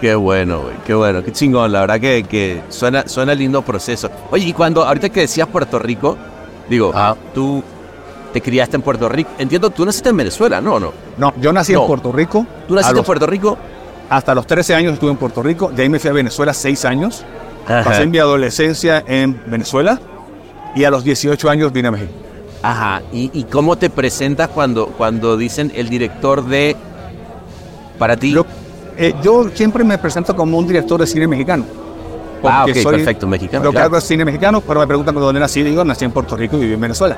Qué bueno, güey, qué bueno, qué chingón. La verdad que, que suena, suena lindo proceso. Oye, y cuando, ahorita que decías Puerto Rico, digo, Ah. tú te criaste en Puerto Rico. Entiendo, tú naciste en Venezuela, ¿no? no? No, yo nací No. en Puerto Rico. Tú naciste en Puerto Rico. Hasta los 13 años estuve en Puerto Rico, de ahí me fui a Venezuela 6 años. Ajá. Pasé mi adolescencia en Venezuela y a los 18 años vine a México. Ajá. ¿Y, y cómo te presentas cuando, cuando dicen el director de. Para ti? Yo, eh, yo siempre me presento como un director de cine mexicano. ah, ok, soy- perfecto, mexicano. Lo que hago es cine mexicano, pero me preguntan dónde nací. Digo, nací en Puerto Rico y viví en Venezuela.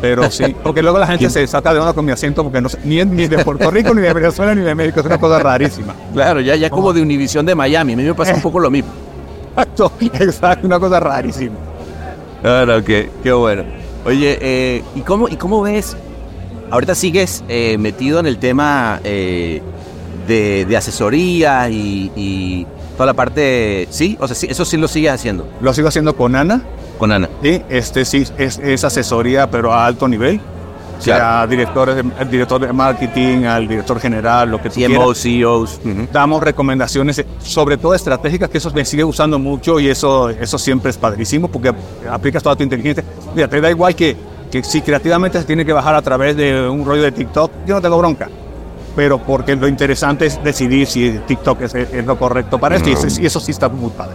Pero sí, porque luego la gente se saca de onda con mi acento porque no sé, ni, ni de Puerto Rico, ni de Venezuela, ni de México. Es una cosa rarísima. Claro, ya, ya como de Univisión de Miami. A mí me pasa un poco lo mismo. Exacto, exacto, una cosa rarísima. Claro, qué, qué bueno. Oye, eh, ¿y, cómo, ¿y cómo ves? Ahorita sigues eh, metido en el tema eh, de, de asesoría y, y toda la parte. ¿Sí? O sea, sí, eso sí lo sigues haciendo Lo sigo haciendo con Ana. con Ana. Sí, este sí es, es asesoría, pero a alto nivel. Sea, Claro. directores de- al director de marketing, al director general, lo que tú. CMOs, CEOs. ujú. Damos recomendaciones, eh, sobre todo estratégicas, que eso me sigue usando mucho y eso, eso siempre es padrísimo porque aplicas toda tu inteligencia. Mira, te da igual que, que si creativamente se tiene que bajar a través de un rollo de TikTok, yo no tengo bronca. Pero porque lo interesante es decidir si TikTok es, es lo correcto para esto y eso, y eso sí está muy padre.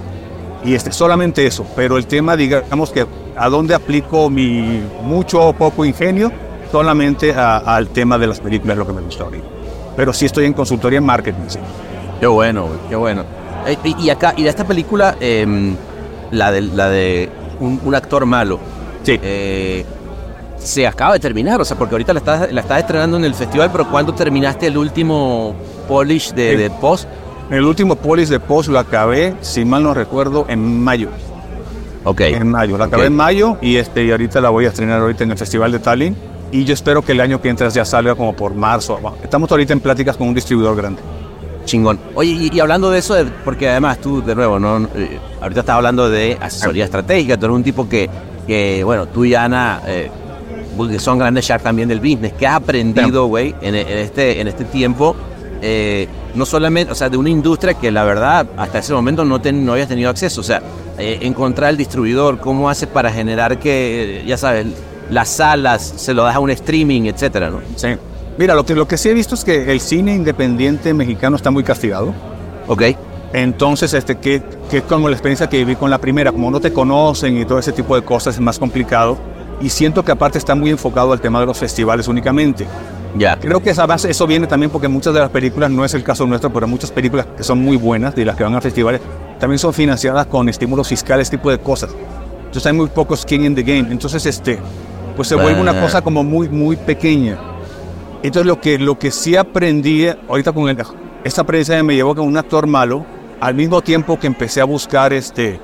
Y este, solamente eso, pero el tema, digamos que a dónde aplico mi mucho o poco ingenio, solamente al tema de las películas, lo que me gusta ahorita. Pero sí estoy en consultoría en marketing, sí. Qué bueno, qué bueno. Eh, y, y acá, y de esta película, em, la de, la de un, un actor malo, Sí. eh, se acaba de terminar, o sea, porque ahorita la estás, la estás estrenando en el festival, pero ¿cuándo terminaste el último polish de, post? El último polis de post lo acabé, si mal no recuerdo, en mayo. Ok. En mayo, la acabé en mayo y, este, y ahorita la voy a estrenar ahorita en el Festival de Tallinn. Y yo espero que el año que entra ya salga como por marzo. Estamos ahorita en pláticas con un distribuidor grande. Chingón. Oye, y, y hablando de eso, porque además tú, de nuevo, no Eh, ahorita estás hablando de asesoría estratégica, tú eres un tipo que, que bueno, tú y Ana eh, que son grandes sharks también del business. ¿Qué has aprendido, güey, en, en este, en este tiempo? Eh, no solamente, o sea, de una industria que la verdad hasta ese momento no, ten- no habías tenido acceso. O sea, encontrar el distribuidor, cómo hace para generar que, ya sabes, las salas, se lo das a un streaming, etcétera, ¿no? Sí. Mira, lo que, lo que sí he visto es que el cine independiente mexicano está muy castigado. Ok. Entonces, este, que, que es como la experiencia que viví con la primera, como no te conocen y todo ese tipo de cosas es más complicado. Y siento que aparte está muy enfocado al tema de los festivales únicamente. Ya. Creo que esa base, eso viene también porque muchas de las películas, no es el caso nuestro, pero muchas películas que son muy buenas, de las que van a festivales, también son financiadas con estímulos fiscales, tipo de cosas. Entonces hay muy pocos skin in the game. Entonces, este, pues se vuelve una cosa como muy, muy pequeña. Entonces lo que, lo que sí aprendí ahorita con el, esta aprendizaje me llevó con un actor malo, al mismo tiempo que empecé a buscar este,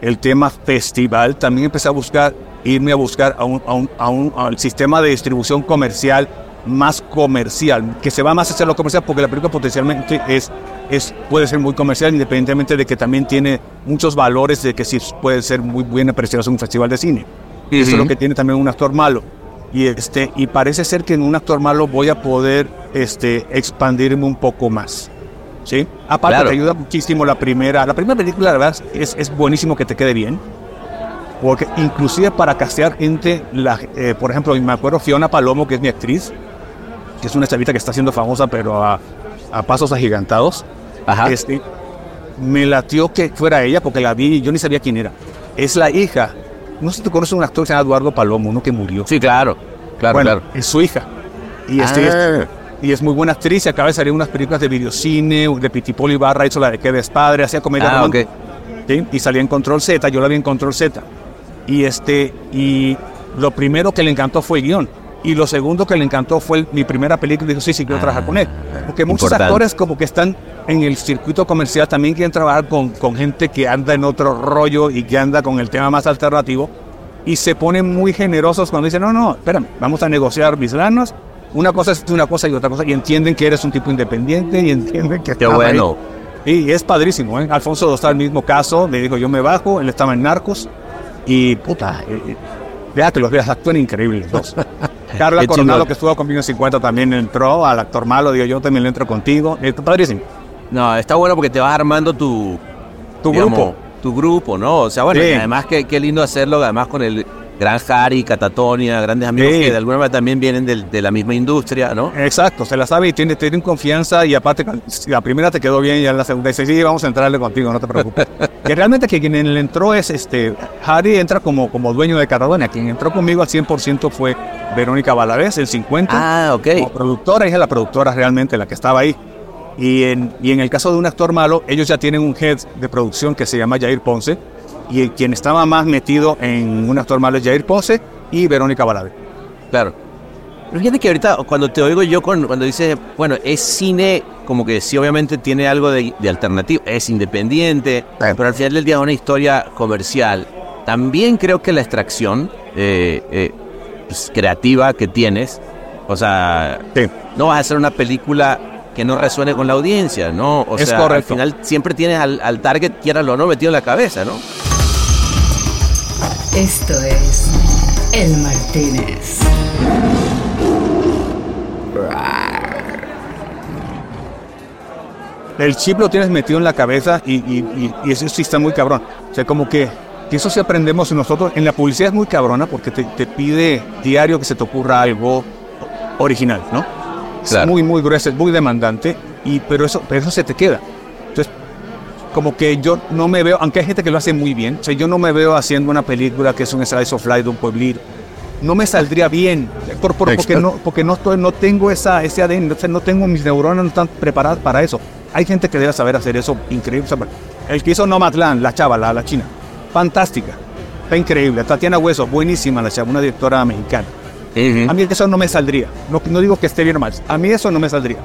el tema festival, también empecé a buscar, irme a buscar a un, a un- a un- al sistema de distribución comercial más comercial, que se va más hacia lo comercial porque la película potencialmente es, es, puede ser muy comercial independientemente de que también tiene muchos valores de que sí puede ser muy bien apreciado en un festival de cine. Eso es lo que tiene también un actor malo. Y, este, y parece ser que en un actor malo voy a poder este, expandirme un poco más. ¿Sí? Aparte, Claro. te ayuda muchísimo la primera. La primera película, la verdad, es, es buenísimo que te quede bien. Porque inclusive para castear gente, la, eh, por ejemplo, me acuerdo Fiona Palomo, que es mi actriz, que es una chavita que está siendo famosa, pero a, a pasos agigantados. Ajá. Este, me latió que fuera ella porque la vi y yo ni sabía quién era. Es la hija. No sé si tú conoces un actor que se llama Eduardo Palomo, uno que murió. Sí, claro. Claro, bueno, claro. es su hija. Y, este, Ah. es, y es muy buena actriz y acaba de salir unas películas de videocine, de Pitipolo Ibarra, hizo la de Que es padre, hacía comedia Ah. Y salía en Control Z, yo la vi en Control Z. Y, este, y lo primero que le encantó fue el guion. Y lo segundo que le encantó fue el- mi primera película y dijo, sí, sí, quiero trabajar con él. Porque muchos Ah, importante. actores como que están en el circuito comercial también quieren trabajar con, con gente que anda en otro rollo y que anda con el tema más alternativo. Y se ponen muy generosos cuando dicen, no, no, espérame, vamos a negociar mis lanas. Una cosa es una cosa y otra cosa. Y entienden que eres un tipo independiente y entienden que... Qué ahí. bueno. Y es padrísimo, ¿eh? Alfonso está el mismo caso, le dijo yo me bajo, él estaba en Narcos y puta, eh, eh, vea que los veas, actúan increíbles los. Carla Qué Coronado chingón. que estuvo conmigo en 50 también entró, al actor malo, digo yo también le entro contigo, está padrísimo. No, está bueno porque te vas armando tu, Tu digamos, grupo. Tu grupo, ¿no? O sea, bueno, Sí. y además que qué lindo hacerlo, además con el gran Harry, Catatonia, grandes amigos Sí. que de alguna manera también vienen de, la misma industria, ¿no? Exacto, se la sabe y tiene, tiene confianza y aparte si la primera te quedó bien y la segunda dice, sí, vamos a entrarle contigo, no te preocupes. que realmente que quien le entró es, este, Harry entra como, como dueño de Catadonia, quien entró conmigo al 100% fue Verónica Valadez, el 50%. Ah, ok. Como productora, ella es la productora realmente, la que estaba ahí. Y en, y en el caso de un actor malo, ellos ya tienen un head de producción que se llama Jair Ponce. Y quien estaba más metido en un actor malo es Jair Ponce y Verónica Valadez. Claro. Pero fíjate que ahorita cuando te oigo yo con, cuando dices, bueno, es cine, como que sí obviamente tiene algo de, de alternativo, es independiente, pero al final del día es una historia comercial. También creo que la extracción eh, eh, pues, creativa que tienes, o sea, Sí. no vas a hacer una película que no resuene con la audiencia, ¿no? O Es sea, al correcto. final siempre tienes al, al target, quieras o no, metido en la cabeza, ¿no? Esto es El Martínez. El chip lo tienes metido en la cabeza y, y- y- y eso sí está muy cabrón. O sea, como que, que eso sí aprendemos nosotros. En la publicidad es muy cabrona porque te, te pide diario que se te ocurra algo original, ¿no? Claro. Es muy, muy grueso, es muy demandante, y, pero, eso, pero eso se te queda. Entonces, como que yo no me veo, aunque hay gente que lo hace muy bien, o sea, yo no me veo haciendo una película que es un slice of life de un pueblito. No me saldría bien, por, por- porque, no, porque no, estoy, no tengo esa, ese ADN, o sea, no tengo mis neuronas, no están preparadas para eso. Hay gente que debe saber hacer eso increíble. O sea, el que hizo Nomadland, la chava, la, la china, fantástica, está increíble. Tatiana Hueso, buenísima la chava, una directora mexicana. A mí eso no me saldría. No, no digo que esté bien o mal. A mí eso no me saldría.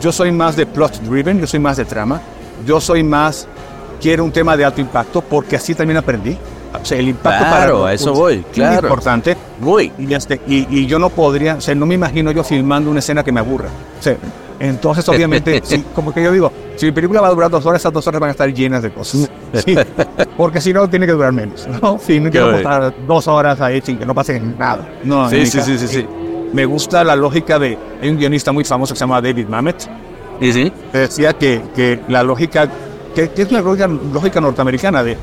Yo soy más de plot driven, yo soy más de trama. Yo soy más, quiero un tema de alto impacto porque así también aprendí. O sea, el impacto Claro, para a eso voy, es claro. importante. Muy. Y, este, y, y yo no podría, o sea, no me imagino yo filmando una escena que me aburra. O sea, entonces, obviamente, sí, como que yo digo, si mi película va a durar dos horas, esas dos horas van a estar llenas de cosas. Sí, porque si no, tiene que durar menos. ¿no? Sí, no quiero estar dos horas ahí sin que no pase nada. No, Sí, sí, sí, sí, sí. Me gusta la lógica de. Hay un guionista muy famoso que se llama David Mamet, Decía que, que la lógica, que, que es una lógica, lógica norteamericana de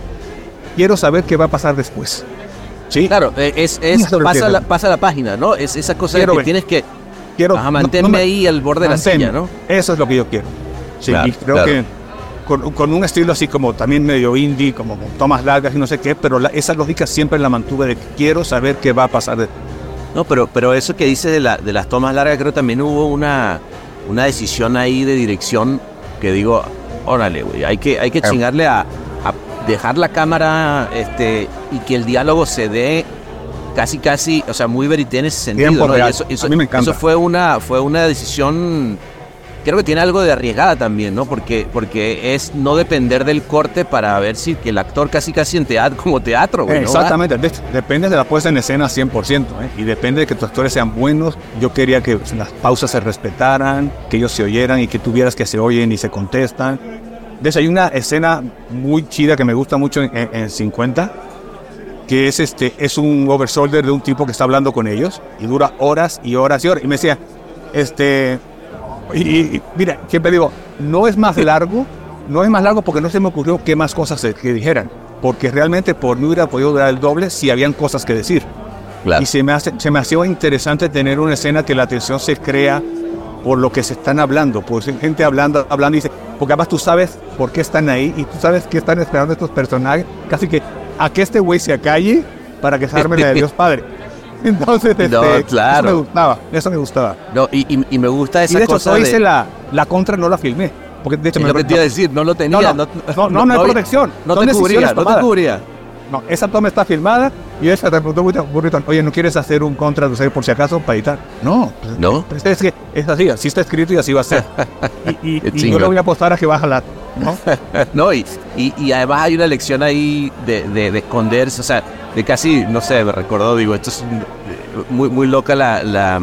quiero saber qué va a pasar después. Sí, Claro, eh, es, es pasa, la, pasa la página, ¿no? Es esa cosa Quiero que ver. tienes que quiero. Ajá, no- manténme no me- ahí al borde de la silla, ¿no? Eso es lo que yo quiero. Sí, Claro, y creo claro. que con, con un estilo así como también medio indie, como con tomas largas y no sé qué, pero la- esa lógica siempre la mantuve de quiero saber qué va a pasar. No, pero, pero eso que dices de, la, de las tomas largas, creo también hubo una, una decisión ahí de dirección que digo, órale, güey, hay que, hay que chingarle a, a dejar la cámara este, y que el diálogo se dé casi, casi, o sea, muy verité en ese sentido. ¿no? Eso, eso- A mí me encanta. eso fue una, fue una decisión creo que tiene algo de arriesgada también, ¿no? Porque, porque es no depender del corte para ver si que el actor casi casi en teatro, como teatro, güey. ¿no? Exactamente, de- depende de la puesta en escena 100%, ¿eh? y depende de que tus actores sean buenos. Yo quería que las pausas se respetaran, que ellos se oyeran y que tuvieras que se oyen y se contestan. De hay una escena muy chida que me gusta mucho en, en- en 50, que es, este, es un overshoulder de un tipo que está hablando con ellos y dura horas y horas y horas. Y me decía, este, y, y- mira, siempre digo, no es más largo, no es más largo porque no se me ocurrió qué más cosas que dijeran. Porque realmente por mí hubiera podido durar el doble si habían cosas que decir. Claro. Y se me, hace, se me hacía interesante tener una escena que la atención se crea por lo que se están hablando, por gente hablando, hablando y dice, porque además tú sabes por qué están ahí y tú sabes qué están esperando estos personajes, casi que a que este güey se acalle para que se arme la de Dios Padre. Entonces, este, No, claro. eso me gustaba, eso me gustaba. No, y, y- y me gusta Y esa de hecho, cosa yo de... hice la, la contra, no la filmé. Porque de hecho es me lo que te iba a decir, no lo tenía. No, no, no, no, no hay protección. No te cubría, no te cubría. No, esa toma está filmada y esa te preguntó Burrito, oye, ¿no quieres hacer un contra de por si acaso para editar? No, ¿No? pues es que es así, así está escrito y así va a ser. Y, y- Qué y yo le voy a apostar a que va a jalar, ¿no? No, y, y, además hay una lección ahí de, de, de esconderse, o sea, de casi, no sé, me recordó, digo, esto es un- muy, muy loca la, la,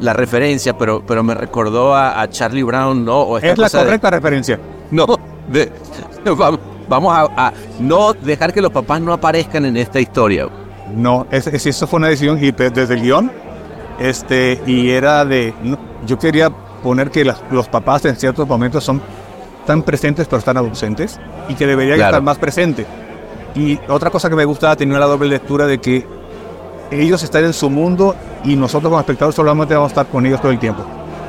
la referencia, pero, pero me recordó a, a Charlie Brown, ¿no? O esta Es la de- correcta referencia. no, de- va- vamos a, a no dejar que los papás no aparezcan en esta historia. No, es, es- eso fue una decisión desde el guion, este, y era de, no, yo quería poner que las- los papás en ciertos momentos son tan presentes pero están ausentes y que deberían Claro. estar más presentes. Y otra cosa que me gustaba tenía la doble lectura de que ellos están en su mundo y nosotros como espectadores solamente vamos a estar con ellos todo el tiempo.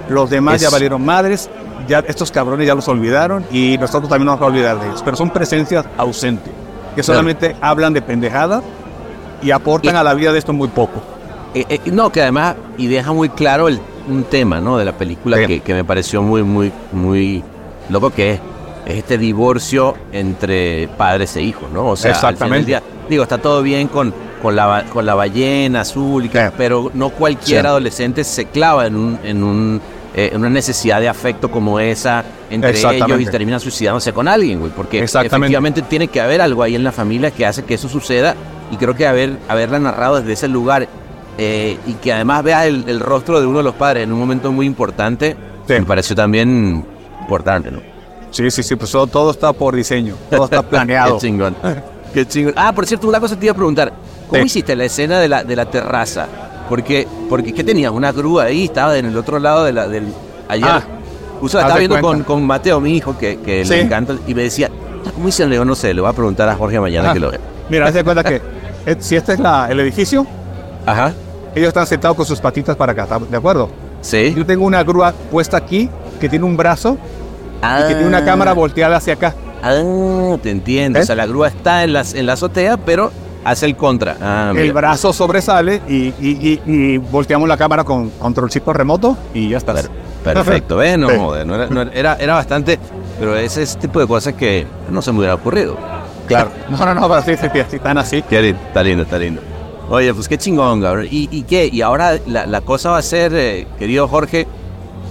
Los demás Es- ya valieron madres, ya estos cabrones ya los olvidaron y nosotros también nos vamos a olvidar de ellos. Pero son presencias ausentes, que solamente hablan de pendejadas y aportan Y- a la vida de esto muy poco. Eh, eh, no, que además, y deja muy claro el, un tema, ¿no? De la película Sí. que, que me pareció muy, muy, muy loco que es, es este divorcio entre padres e hijos, ¿no? O sea, al final del Exactamente. día, digo, está todo bien con, con, la, con la ballena azul, Sí. pero no cualquier Sí. adolescente se clava en, un, en, un, eh, una necesidad de afecto como esa entre ellos y termina suicidándose con alguien, güey, porque efectivamente tiene que haber algo ahí en la familia que hace que eso suceda y creo que haber, haberla narrado desde ese lugar eh, y que además vea el, el rostro de uno de los padres en un momento muy importante, Sí. me pareció también importante, ¿no? Sí, sí, sí, pues todo, todo está por diseño, todo está planeado. Qué chingón. Qué chingón. Ah, por cierto, una cosa te iba a preguntar. ¿Cómo Sí. hiciste la escena de la, de la terraza? Porque, porque ¿qué tenías? Una grúa ahí, estaba en el otro lado de la, del... Ayer, Ah, estaba viendo con, con Mateo, mi hijo, que, que Sí. le encanta, y me decía, ¿cómo hicieron? Le digo, no sé, le voy a preguntar a Jorge mañana Ah, que lo vea. Mira, haz de cuenta que eh, si este es la, el edificio, Ajá. ellos están sentados con sus patitas para acá, ¿de acuerdo? Sí. Yo tengo una grúa puesta aquí que tiene un brazo y que tiene una cámara volteada hacia acá. Ah, te entiendo. ¿Eh? O sea, la grúa está en, las, en la azotea, pero hace el contra. Ah, El mira. brazo sobresale y, y- y- y volteamos la cámara con controlcito remoto y ya está. Perfecto, ¿ves? No, Sí. joder, no era, no era- bastante, pero ese es ese tipo de cosas que no se me hubiera ocurrido. Claro. No, no, no, pero sí, sí, sí, están así. Qué lindo, está lindo, está lindo. Oye, pues qué chingón, cabrón. ¿Y, y qué? Y ahora la, la cosa va a ser, eh, querido Jorge,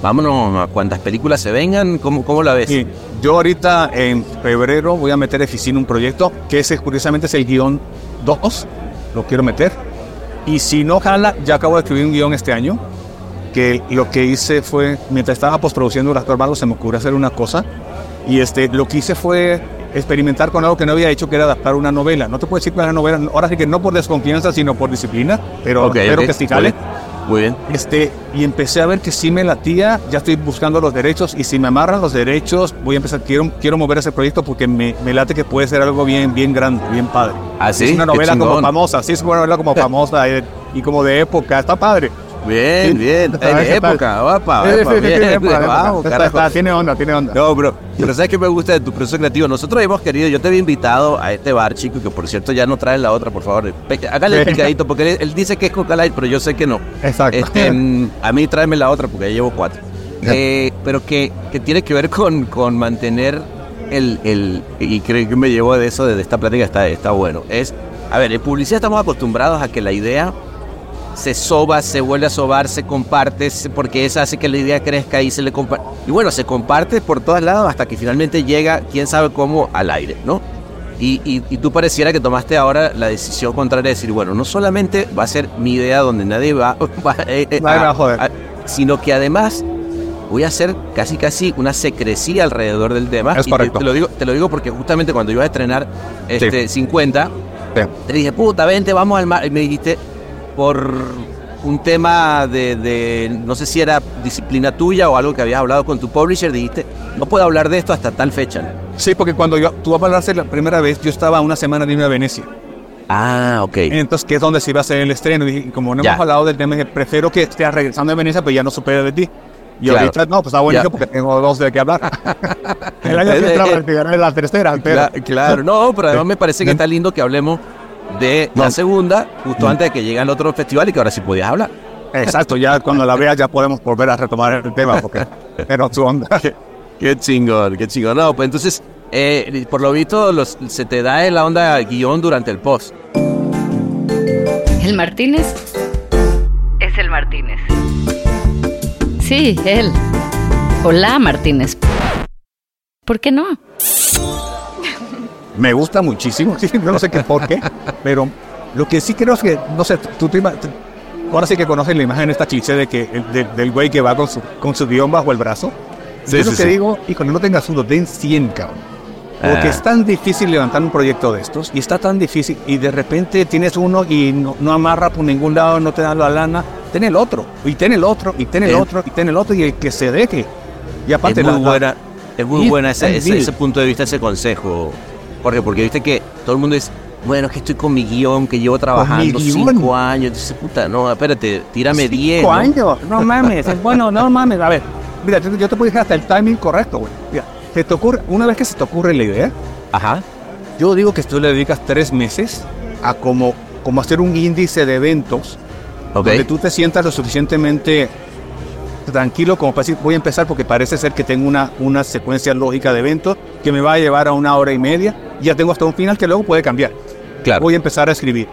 vámonos a cuantas películas se vengan, ¿cómo, cómo la ves? Sí, yo ahorita en febrero voy a meter Eficina un proyecto que ese curiosamente es el guion 2, lo quiero meter. Y si no jala, ya acabo de escribir un guion este año, que lo que hice fue, mientras estaba postproduciendo Las Hermanos, se me ocurrió hacer una cosa. Y este, lo que hice fue experimentar con algo que no había hecho, que era adaptar una novela. No te puedo decir que una novela, ahora sí que no por desconfianza, sino por disciplina, pero Ok, espero que sí jale. Muy bien. Este, y empecé a ver que sí me latía, ya estoy buscando los derechos y si me amarran los derechos voy a empezar, quiero, quiero mover ese proyecto porque me, me late que puede ser algo bien, bien grande, bien padre. ¿Ah, sí? Es una novela como famosa, sí es una novela como famosa eh, y como de época, está padre. Bien, bien. Qué tal. época, guapa, tiene onda, tiene onda. No, bro, pero ¿sabes qué me gusta de tu proceso creativo? Nosotros hemos querido, yo te había invitado a este bar, chico, que por cierto ya no trae la otra, por favor. Hágale el picadito, porque él, él dice que es Coca Light, pero yo sé que no. Exacto. Este, mm, a mí tráeme la otra, porque ya llevo cuatro. Eh, pero que, que tiene que ver con, con mantener el, el... Y creo que me llevo de eso, de esta plática, está, está bueno. Es, a ver, en publicidad estamos acostumbrados a que la idea se soba, se vuelve a sobar, se comparte, porque esa hace que la idea crezca y se le comparte. Y bueno, se comparte por todos lados hasta que finalmente llega, quién sabe cómo, al aire, ¿no? Y, y- y tú pareciera que tomaste ahora la decisión contraria de decir, bueno, no solamente va a ser mi idea donde nadie va, va, eh, eh, Nadie a joder. sino que además voy a hacer casi casi una secrecía alrededor del tema. Es Y te- correcto. Te, lo digo, te lo digo porque justamente cuando iba a estrenar este 50, Sí. te dije, puta, vente, vamos al mar. Y me dijiste, por un tema de, de- no sé si era disciplina tuya o algo que habías hablado con tu publisher, dijiste, no puedo hablar de esto hasta tal fecha. ¿no? Sí, porque cuando yo, tú hablarse la primera vez, yo estaba una semana de irme a Venecia. Ah, ok. Entonces, que es donde se iba a hacer el estreno. Y como no Ya. hemos hablado del tema, dije, prefiero que estés regresando de Venecia, pues ya no supe de ti. Y Claro. ahorita, no, pues está Ya. porque tengo dos de qué hablar. el año que Eh, entra eh, practicaré la tercera, pero... Cla- claro, no, pero además me parece que está lindo que hablemos de la segunda, justo antes de que llegue al otro festival y que ahora sí podías hablar. Exacto, ya cuando la veas ya podemos volver a retomar el tema porque era su onda. Qué chingón, qué chingón. No, pues entonces, eh, por lo visto, los- se te da la onda guion durante el post. ¿El Martínez? Es el Martínez. Sí, él. Hola, Martínez. ¿Por qué no? Me gusta muchísimo, sí, yo no sé qué por qué, pero lo que sí creo es que, no sé, tú te ahora sí que conoces la imagen esta cliché de que, de- del güey que va con su, con su guion bajo el brazo. Sí, yo lo sí, que sí. digo, híjole, no tengas uno, den 100, cabrón. Porque Ah. es tan difícil levantar un proyecto de estos y está tan difícil y de repente tienes uno y no, no amarra por ningún lado, no te da la lana, ten el otro, y ten el otro, y ten el Eh. otro, y ten el otro, y el que se deje. Y aparte es muy la- buena, es muy buena ese, ese punto de vista, ese consejo, Jorge, porque viste que todo el mundo dice, bueno, es que estoy con mi guion, que llevo trabajando cinco años. Dice, puta, no, espérate, tírame diez. Cinco años, no mames. es bueno, no mames. A ver, mira, yo, yo te puedo dejar hasta el timing correcto, güey. Mira, se te ocurre, una vez que se te ocurre la idea, Ajá. yo digo que tú le dedicas tres meses a como, como hacer un índice de eventos donde tú te sientas lo suficientemente tranquilo como para decir, voy a empezar porque parece ser que tengo una, una secuencia lógica de eventos que me va a llevar a una hora y media. Y ya tengo hasta un final que luego puede cambiar. Claro. Voy a empezar a escribir.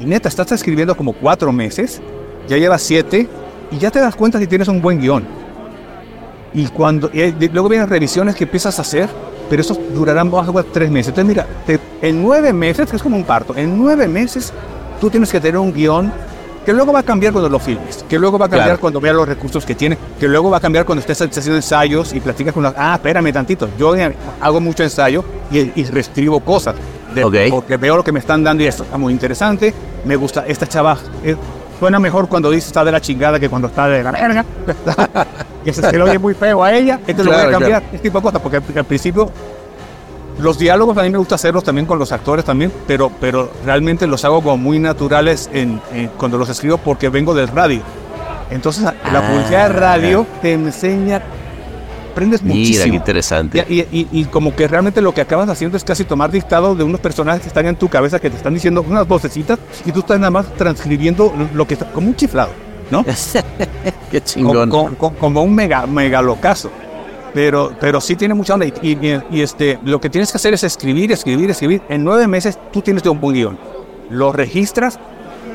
Y neta, estás escribiendo como cuatro meses, ya llevas siete, y ya te das cuenta si tienes un buen guion. Y cuando y hay- luego vienen revisiones que empiezas a hacer, pero esos durarán más o menos tres meses. Entonces, mira, te- en nueve meses, que es como un parto, en nueve meses tú tienes que tener un guion que luego va a cambiar cuando lo filmes, que luego va a cambiar Claro. cuando veas los recursos que tiene, que luego va a cambiar cuando estés haciendo ensayos y platicas con la... Ah, espérame tantito, yo hago mucho ensayo y, y reescribo cosas. de-. Porque veo lo que me están dando y esto está muy interesante, me gusta esta chava. eh, suena mejor cuando dice está de la chingada que cuando está de la verga. que se, le oye muy feo a ella, entonces lo voy a cambiar, claro. este tipo de cosas, porque al, al principio los diálogos a mí me gusta hacerlos también con los actores también, pero, pero realmente los hago como muy naturales en, en- cuando los escribo porque vengo del radio. Entonces la Ah, publicidad de radio te enseña, aprendes Mira, qué muchísimo. interesante. Y, y- y como que realmente lo que acabas haciendo es casi tomar dictado de unos personajes que están en tu cabeza que te están diciendo unas vocecitas y tú estás nada más transcribiendo lo- que está, como un chiflado, ¿no? qué chingón. como- como- como un mega, mega locazo. Pero, pero sí tiene mucha onda. Y, y- y, este, lo que tienes que hacer es escribir, escribir, escribir. En nueve meses tú tienes un buen guion. Lo registras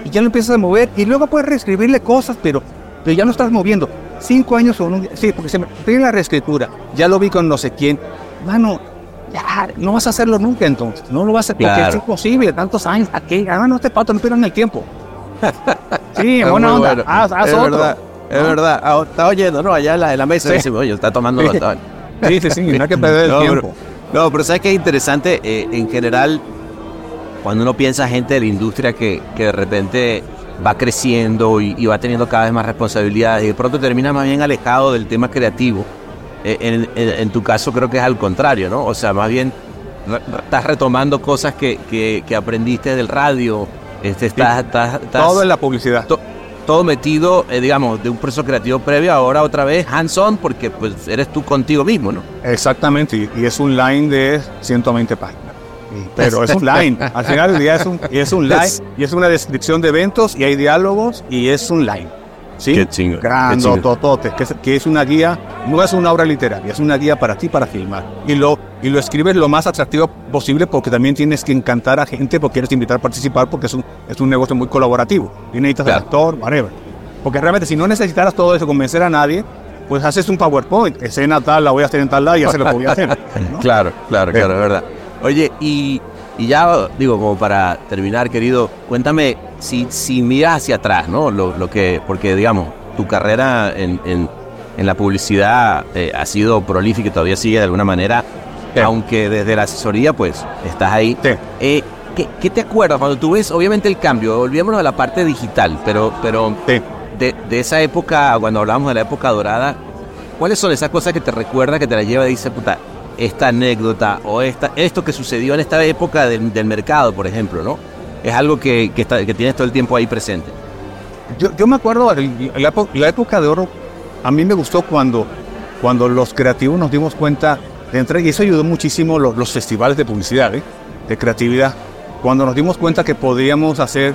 y ya lo empiezas a mover. Y luego puedes reescribirle cosas, pero, pero ya no estás moviendo. Cinco años o un... Sí, porque se me tiene la reescritura. Ya lo vi con no sé quién. Mano, ya, no vas a hacerlo nunca entonces. No lo vas a hacer porque Claro. es imposible. Tantos años. Aquí, además no te pato, no pierdan el tiempo. Sí, buena onda. bueno. Haz, haz otro. verdad, es verdad. Ah, está oyendo, ¿no? Allá en la, en la mesa Sí. dice, oye, está tomando Sí. Sí, sí, sí, no hay que perder el No, tiempo. pero, no, pero ¿sabes qué es interesante? Eh, en general, cuando uno piensa gente de la industria que, que de repente va creciendo y, y va teniendo cada vez más responsabilidades y de pronto termina más bien alejado del tema creativo, eh, en, en- en tu caso creo que es al contrario, ¿no? O sea, más bien re- estás retomando cosas que, que- que aprendiste del radio, este, estás, estás- estás- Todo en la publicidad. to- todo metido, eh, digamos, de un proceso creativo previo, ahora otra vez hands-on, porque pues eres tú contigo mismo, ¿no? Exactamente, y, y es un line de 120 páginas. Pero es un line. Al final del día es un, y es un line y es una descripción de eventos y hay diálogos y es un line. ¿Sí? Qué chingo, Grandototote, que es, que es una guía, no es una obra literaria, es una guía para ti para filmar. Y lo, y lo escribes lo más atractivo posible porque también tienes que encantar a gente porque quieres invitar a participar porque es un, es un negocio muy colaborativo. Y necesitas Claro. al actor, whatever. Porque realmente si no necesitaras todo eso, convencer a nadie, pues haces un PowerPoint, escena tal, la voy a hacer en tal lado y ya se lo podía hacer. ¿no? Claro, claro, claro, es verdad. Oye, y, y ya digo, como para terminar, querido, cuéntame si, si miras hacia atrás, ¿no? Lo, lo que, porque digamos, tu carrera en, en- en la publicidad eh, ha sido prolífica y todavía sigue de alguna manera, Sí. aunque desde la asesoría, pues, estás ahí. Sí. Eh, ¿qué, qué te acuerdas cuando tú ves, obviamente, el cambio? Olvidémonos de la parte digital, pero, pero Sí. de, de esa época, cuando hablábamos de la época dorada, ¿cuáles son esas cosas que te recuerda, que te la lleva y dice, puta, esta anécdota o esta, esto que sucedió en esta época del, del mercado, por ejemplo, ¿no? Es algo que, que, está, que tienes todo el tiempo ahí presente. Yo, yo me acuerdo, la, la época de oro, a mí me gustó cuando, cuando los creativos nos dimos cuenta de entrar, y eso ayudó muchísimo los, los festivales de publicidad, ¿eh? de creatividad, cuando nos dimos cuenta que podíamos hacer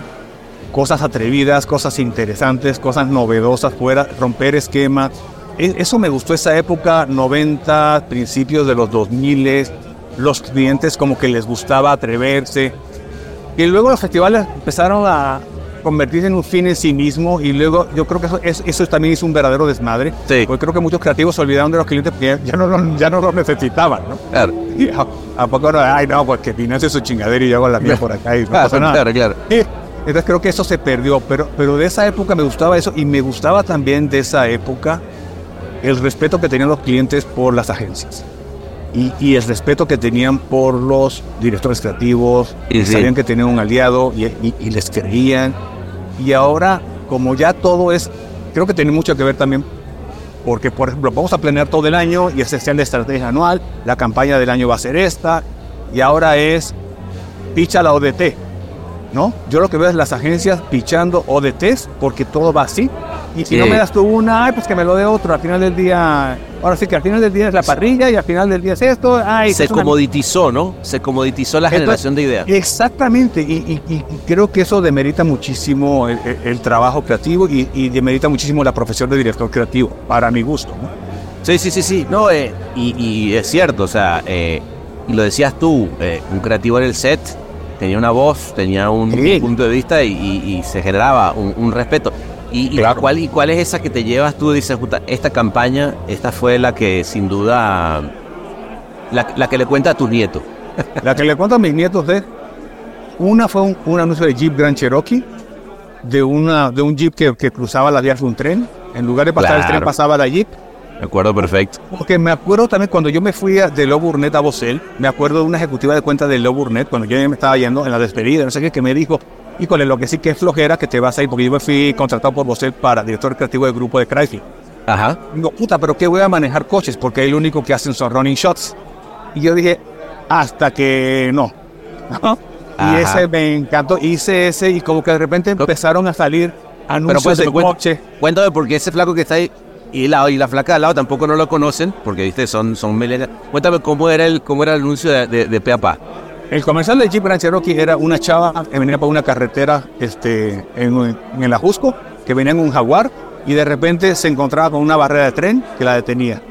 cosas atrevidas, cosas interesantes, cosas novedosas fuera, romper esquemas. E- Eso me gustó esa época, 90, principios de los 2000, los clientes como que les gustaba atreverse. Y luego los festivales empezaron a convertirse en un fin en sí mismo y luego yo creo que eso, es- eso también es un verdadero desmadre. Sí. Porque creo que muchos creativos se olvidaron de los clientes porque ya no, ya no los necesitaban, ¿no? Claro, Y a, ¿a poco no? Ay, no, pues que financie su chingadera y yo hago la mía por acá y no claro, pasa nada. claro, claro. Sí, Entonces creo que eso se perdió, pero, pero de esa época me gustaba eso y me gustaba también de esa época el respeto que tenían los clientes por las agencias y, y el respeto que tenían por los directores creativos, Y y sí. sabían que tenían un aliado y, y- y les creían. Y ahora, como ya todo es, creo que tiene mucho que ver también porque, por ejemplo, vamos a planear todo el año y ese sea la estrategia anual, la campaña del año va a ser esta, y ahora es picha la ODT, ¿no? Yo lo que veo es las agencias pichando ODTs porque todo va así. Y si no me das tú una, ay, pues que me lo dé otro. Al final del día, ahora sí que al final del día es la parrilla y al final del día es esto. Ay, Se es una- comoditizó, ¿no? Se comoditizó la Entonces, generación de ideas. Exactamente, y, y- y creo que eso demerita muchísimo el, el- el trabajo creativo y, y demerita muchísimo la profesión de director creativo, para mi gusto. ¿no? Sí, sí, sí, sí. No, eh, y, y es cierto, o sea, eh, y lo decías tú, eh, un creativo en el set tenía una voz, tenía un Sí. punto de vista y, se generaba un, un respeto. Y, cuál, ¿Y cuál es esa que te llevas tú? Dices, puta, esta campaña, esta fue la que sin duda, la, la que le cuenta a tus nietos. La que le cuento a mis nietos de una fue un, un anuncio de Jeep Grand Cherokee, de, una, de un Jeep que, que cruzaba las vías de un tren. En lugar de pasar el tren, pasaba la Jeep. Me acuerdo perfecto. Porque me acuerdo también cuando yo me fui de Lobo Burnett a Bosel, me acuerdo de una ejecutiva de cuenta de Lobo Burnett, cuando yo me estaba yendo en la despedida, no sé qué, que me dijo, híjole, lo que sí que es flojera que te vas a ir, porque yo me fui contratado por Bosel para director creativo del grupo de Chrysler. Ajá. Digo, puta, pero ¿qué voy a manejar coches? Porque lo único que hacen son running shots. Y yo dije, hasta que no. Y ese me encantó. Hice ese y como que de repente empezaron a salir Pero anuncios de cuéntame, coche. cuéntame, cuéntame porque ese flaco que está ahí y la, y la flaca de al lado tampoco no lo conocen, porque viste, son, son millennials. Cuéntame cómo era el, cómo era el anuncio de, de, de pe a pa. El comercial de Jeep Grand Cherokee era una chava que venía por una carretera este, en, en el Ajusco, que venía en un jaguar y de repente se encontraba con una barrera de tren que la detenía.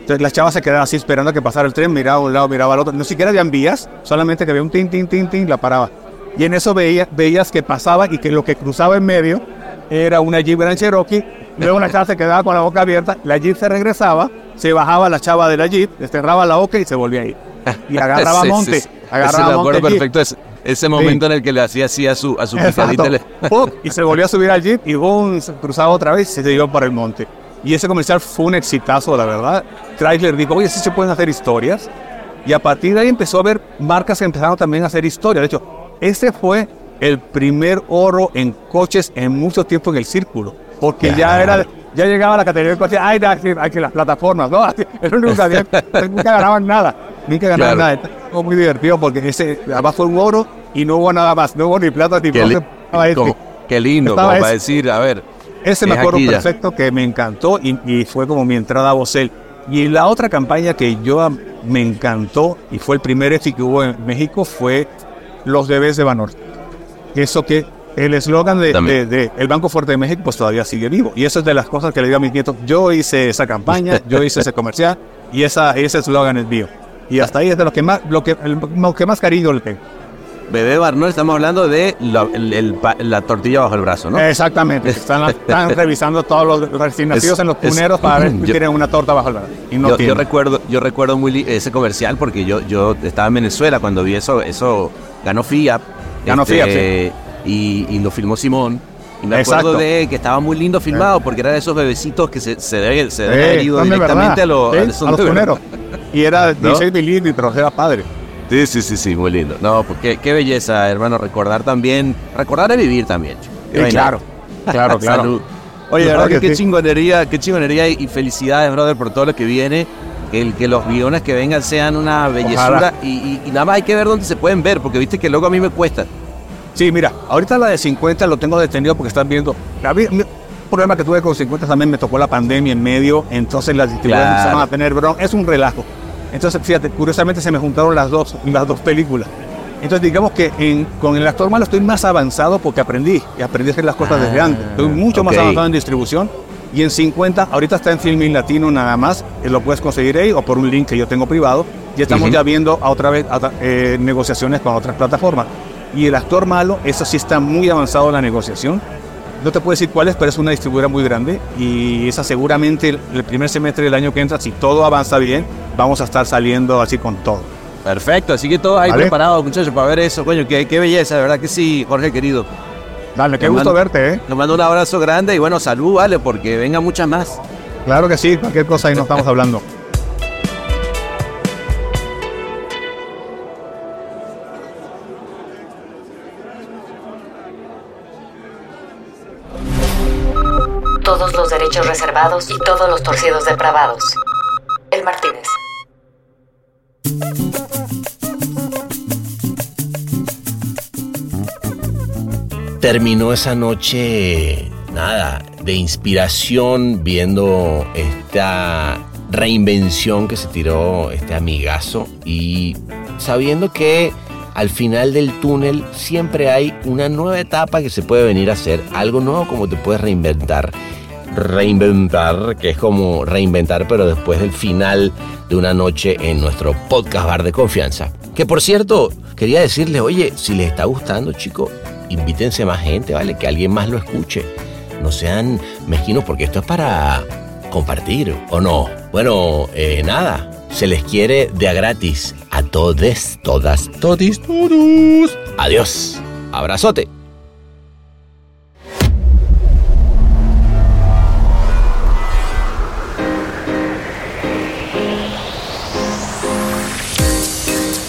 Entonces la chava se quedaba así esperando a que pasara el tren, miraba a un lado, miraba al otro. No siquiera habían vías, solamente que había un tin, tin, tin, tin, la paraba. Y en eso veía, veías que pasaba y que lo que cruzaba en medio era una Jeep Grand Cherokee. Luego la chava se quedaba con la boca abierta, la Jeep se regresaba, se bajaba la chava de la Jeep, le cerraba la boca y se volvía a ir. Y agarraba Sí, sí, monte, sí. Agarraba Ese me acuerdo perfecto ese, ese momento en el que le hacía así a su, a su picadita. le-. Y se volvió a subir al jeep y boom, cruzaba otra vez y se dio para el monte. Y ese comercial fue un exitazo, la verdad. Chrysler dijo, oye, sí se pueden hacer historias. Y a partir de ahí empezó a haber marcas que empezaron también a hacer historias. De hecho, ese fue el primer oro en coches en mucho tiempo en el círculo. Porque ya era ya llegaba a la categoría de coches, ay, hay que, las plataformas, ¿no? Así, Es lo único que había, nunca ganaban nada, nunca ganaban Claro. nada. Fue muy divertido porque ese, además fue un oro y no hubo nada más, no hubo ni plata ni Qué, li- como- qué lindo, Estaba como para decir, a ver. Ese me acuerdo perfecto que me encantó y, y fue como mi entrada a Bosel. Y la otra campaña que yo me encantó y fue el primer EFI que hubo en México fue Los bebés de Banorte. Eso que el eslogan de, También. de- de El Banco Fuerte de México pues todavía sigue vivo. Y eso es de las cosas que le digo a mis nietos. Yo hice esa campaña, yo hice ese comercial y esa, ese eslogan es mío. Y hasta ahí es de lo que más, lo que, el- lo que más cariño le tengo. Bebé Barnol, estamos hablando de la, el- el pa- la tortilla bajo el brazo, ¿no? Exactamente. Están, están revisando todos los recién nacidos en los es- puneros para ver si yo- tienen una torta bajo el brazo. Y no yo, recuerdo, yo recuerdo muy ese comercial porque yo, yo estaba en Venezuela cuando vi eso, eso ganó FIAP. Ganó FIAP, y, y lo filmó Simón. Y me Exacto. acuerdo de que estaba muy lindo filmado porque era de esos bebecitos que se, se debe, se debe Sí, haber ido directamente a, los Sí, a los puneros. Y era 16 milímetros, era padre. Sí, sí, sí, sí, muy lindo. No, pues qué, qué belleza, hermano, recordar también, recordar es vivir también. Sí, claro, claro, claro. Salud. Oye, Claro verdad que, que qué sí. chingonería, qué chingonería y, felicidades, brother, por todo lo que viene. Que, el, que los guiones que vengan sean una bellezura y- y nada más hay que ver dónde se pueden ver, porque viste que luego a mí me cuesta. Sí, mira, ahorita la de 50 lo tengo detenido porque están viendo. La mi- problema que tuve con 50 también me tocó la pandemia en medio, entonces las distribuidoras Claro. empezaron a tener bron. Es un relajo. Entonces, fíjate, curiosamente se me juntaron las dos, las dos películas. Entonces, digamos que en- con el actor malo estoy más avanzado porque aprendí y aprendí a hacer las cosas desde antes. Estoy mucho más avanzado en distribución. Y en 50, ahorita está en Filming Latino nada más, eh, lo puedes conseguir ahí o por un link que yo tengo privado. Y estamos Ujú. ya viendo a otra vez a eh, negociaciones con otras plataformas. Y el actor malo, eso sí está muy avanzado en la negociación. No te puedo decir cuál es, pero es una distribuidora muy grande y esa seguramente el, primer semestre del año que entra, si todo avanza bien, vamos a estar saliendo así con todo. Perfecto, así que todos ahí Vale. preparados, muchachos, para ver eso. Coño, qué, qué belleza, de verdad que sí, Jorge querido. Dale, qué gusto mando- verte, ¿eh? Nos mando un abrazo grande y bueno, salud, vale, porque vengan muchas más. Claro que sí, cualquier cosa ahí nos estamos hablando. Todos los derechos reservados y todos los torcidos depravados. El Martínez. terminó esa noche, nada, de inspiración viendo esta reinvención que se tiró este amigazo y sabiendo que al final del túnel siempre hay una nueva etapa que se puede venir a hacer, algo nuevo como te puedes reinventar. Reinventar, que es como reinventar, pero después del final de una noche en nuestro podcast bar de confianza. Que por cierto, quería decirle, oye, si les está gustando, chicos, invítense más gente, ¿vale? Que alguien más lo escuche. No sean mezquinos porque esto es para compartir, ¿o no? Bueno, eh, nada, se les quiere de a gratis a todes, todas, todis, todos. Adiós. Abrazote.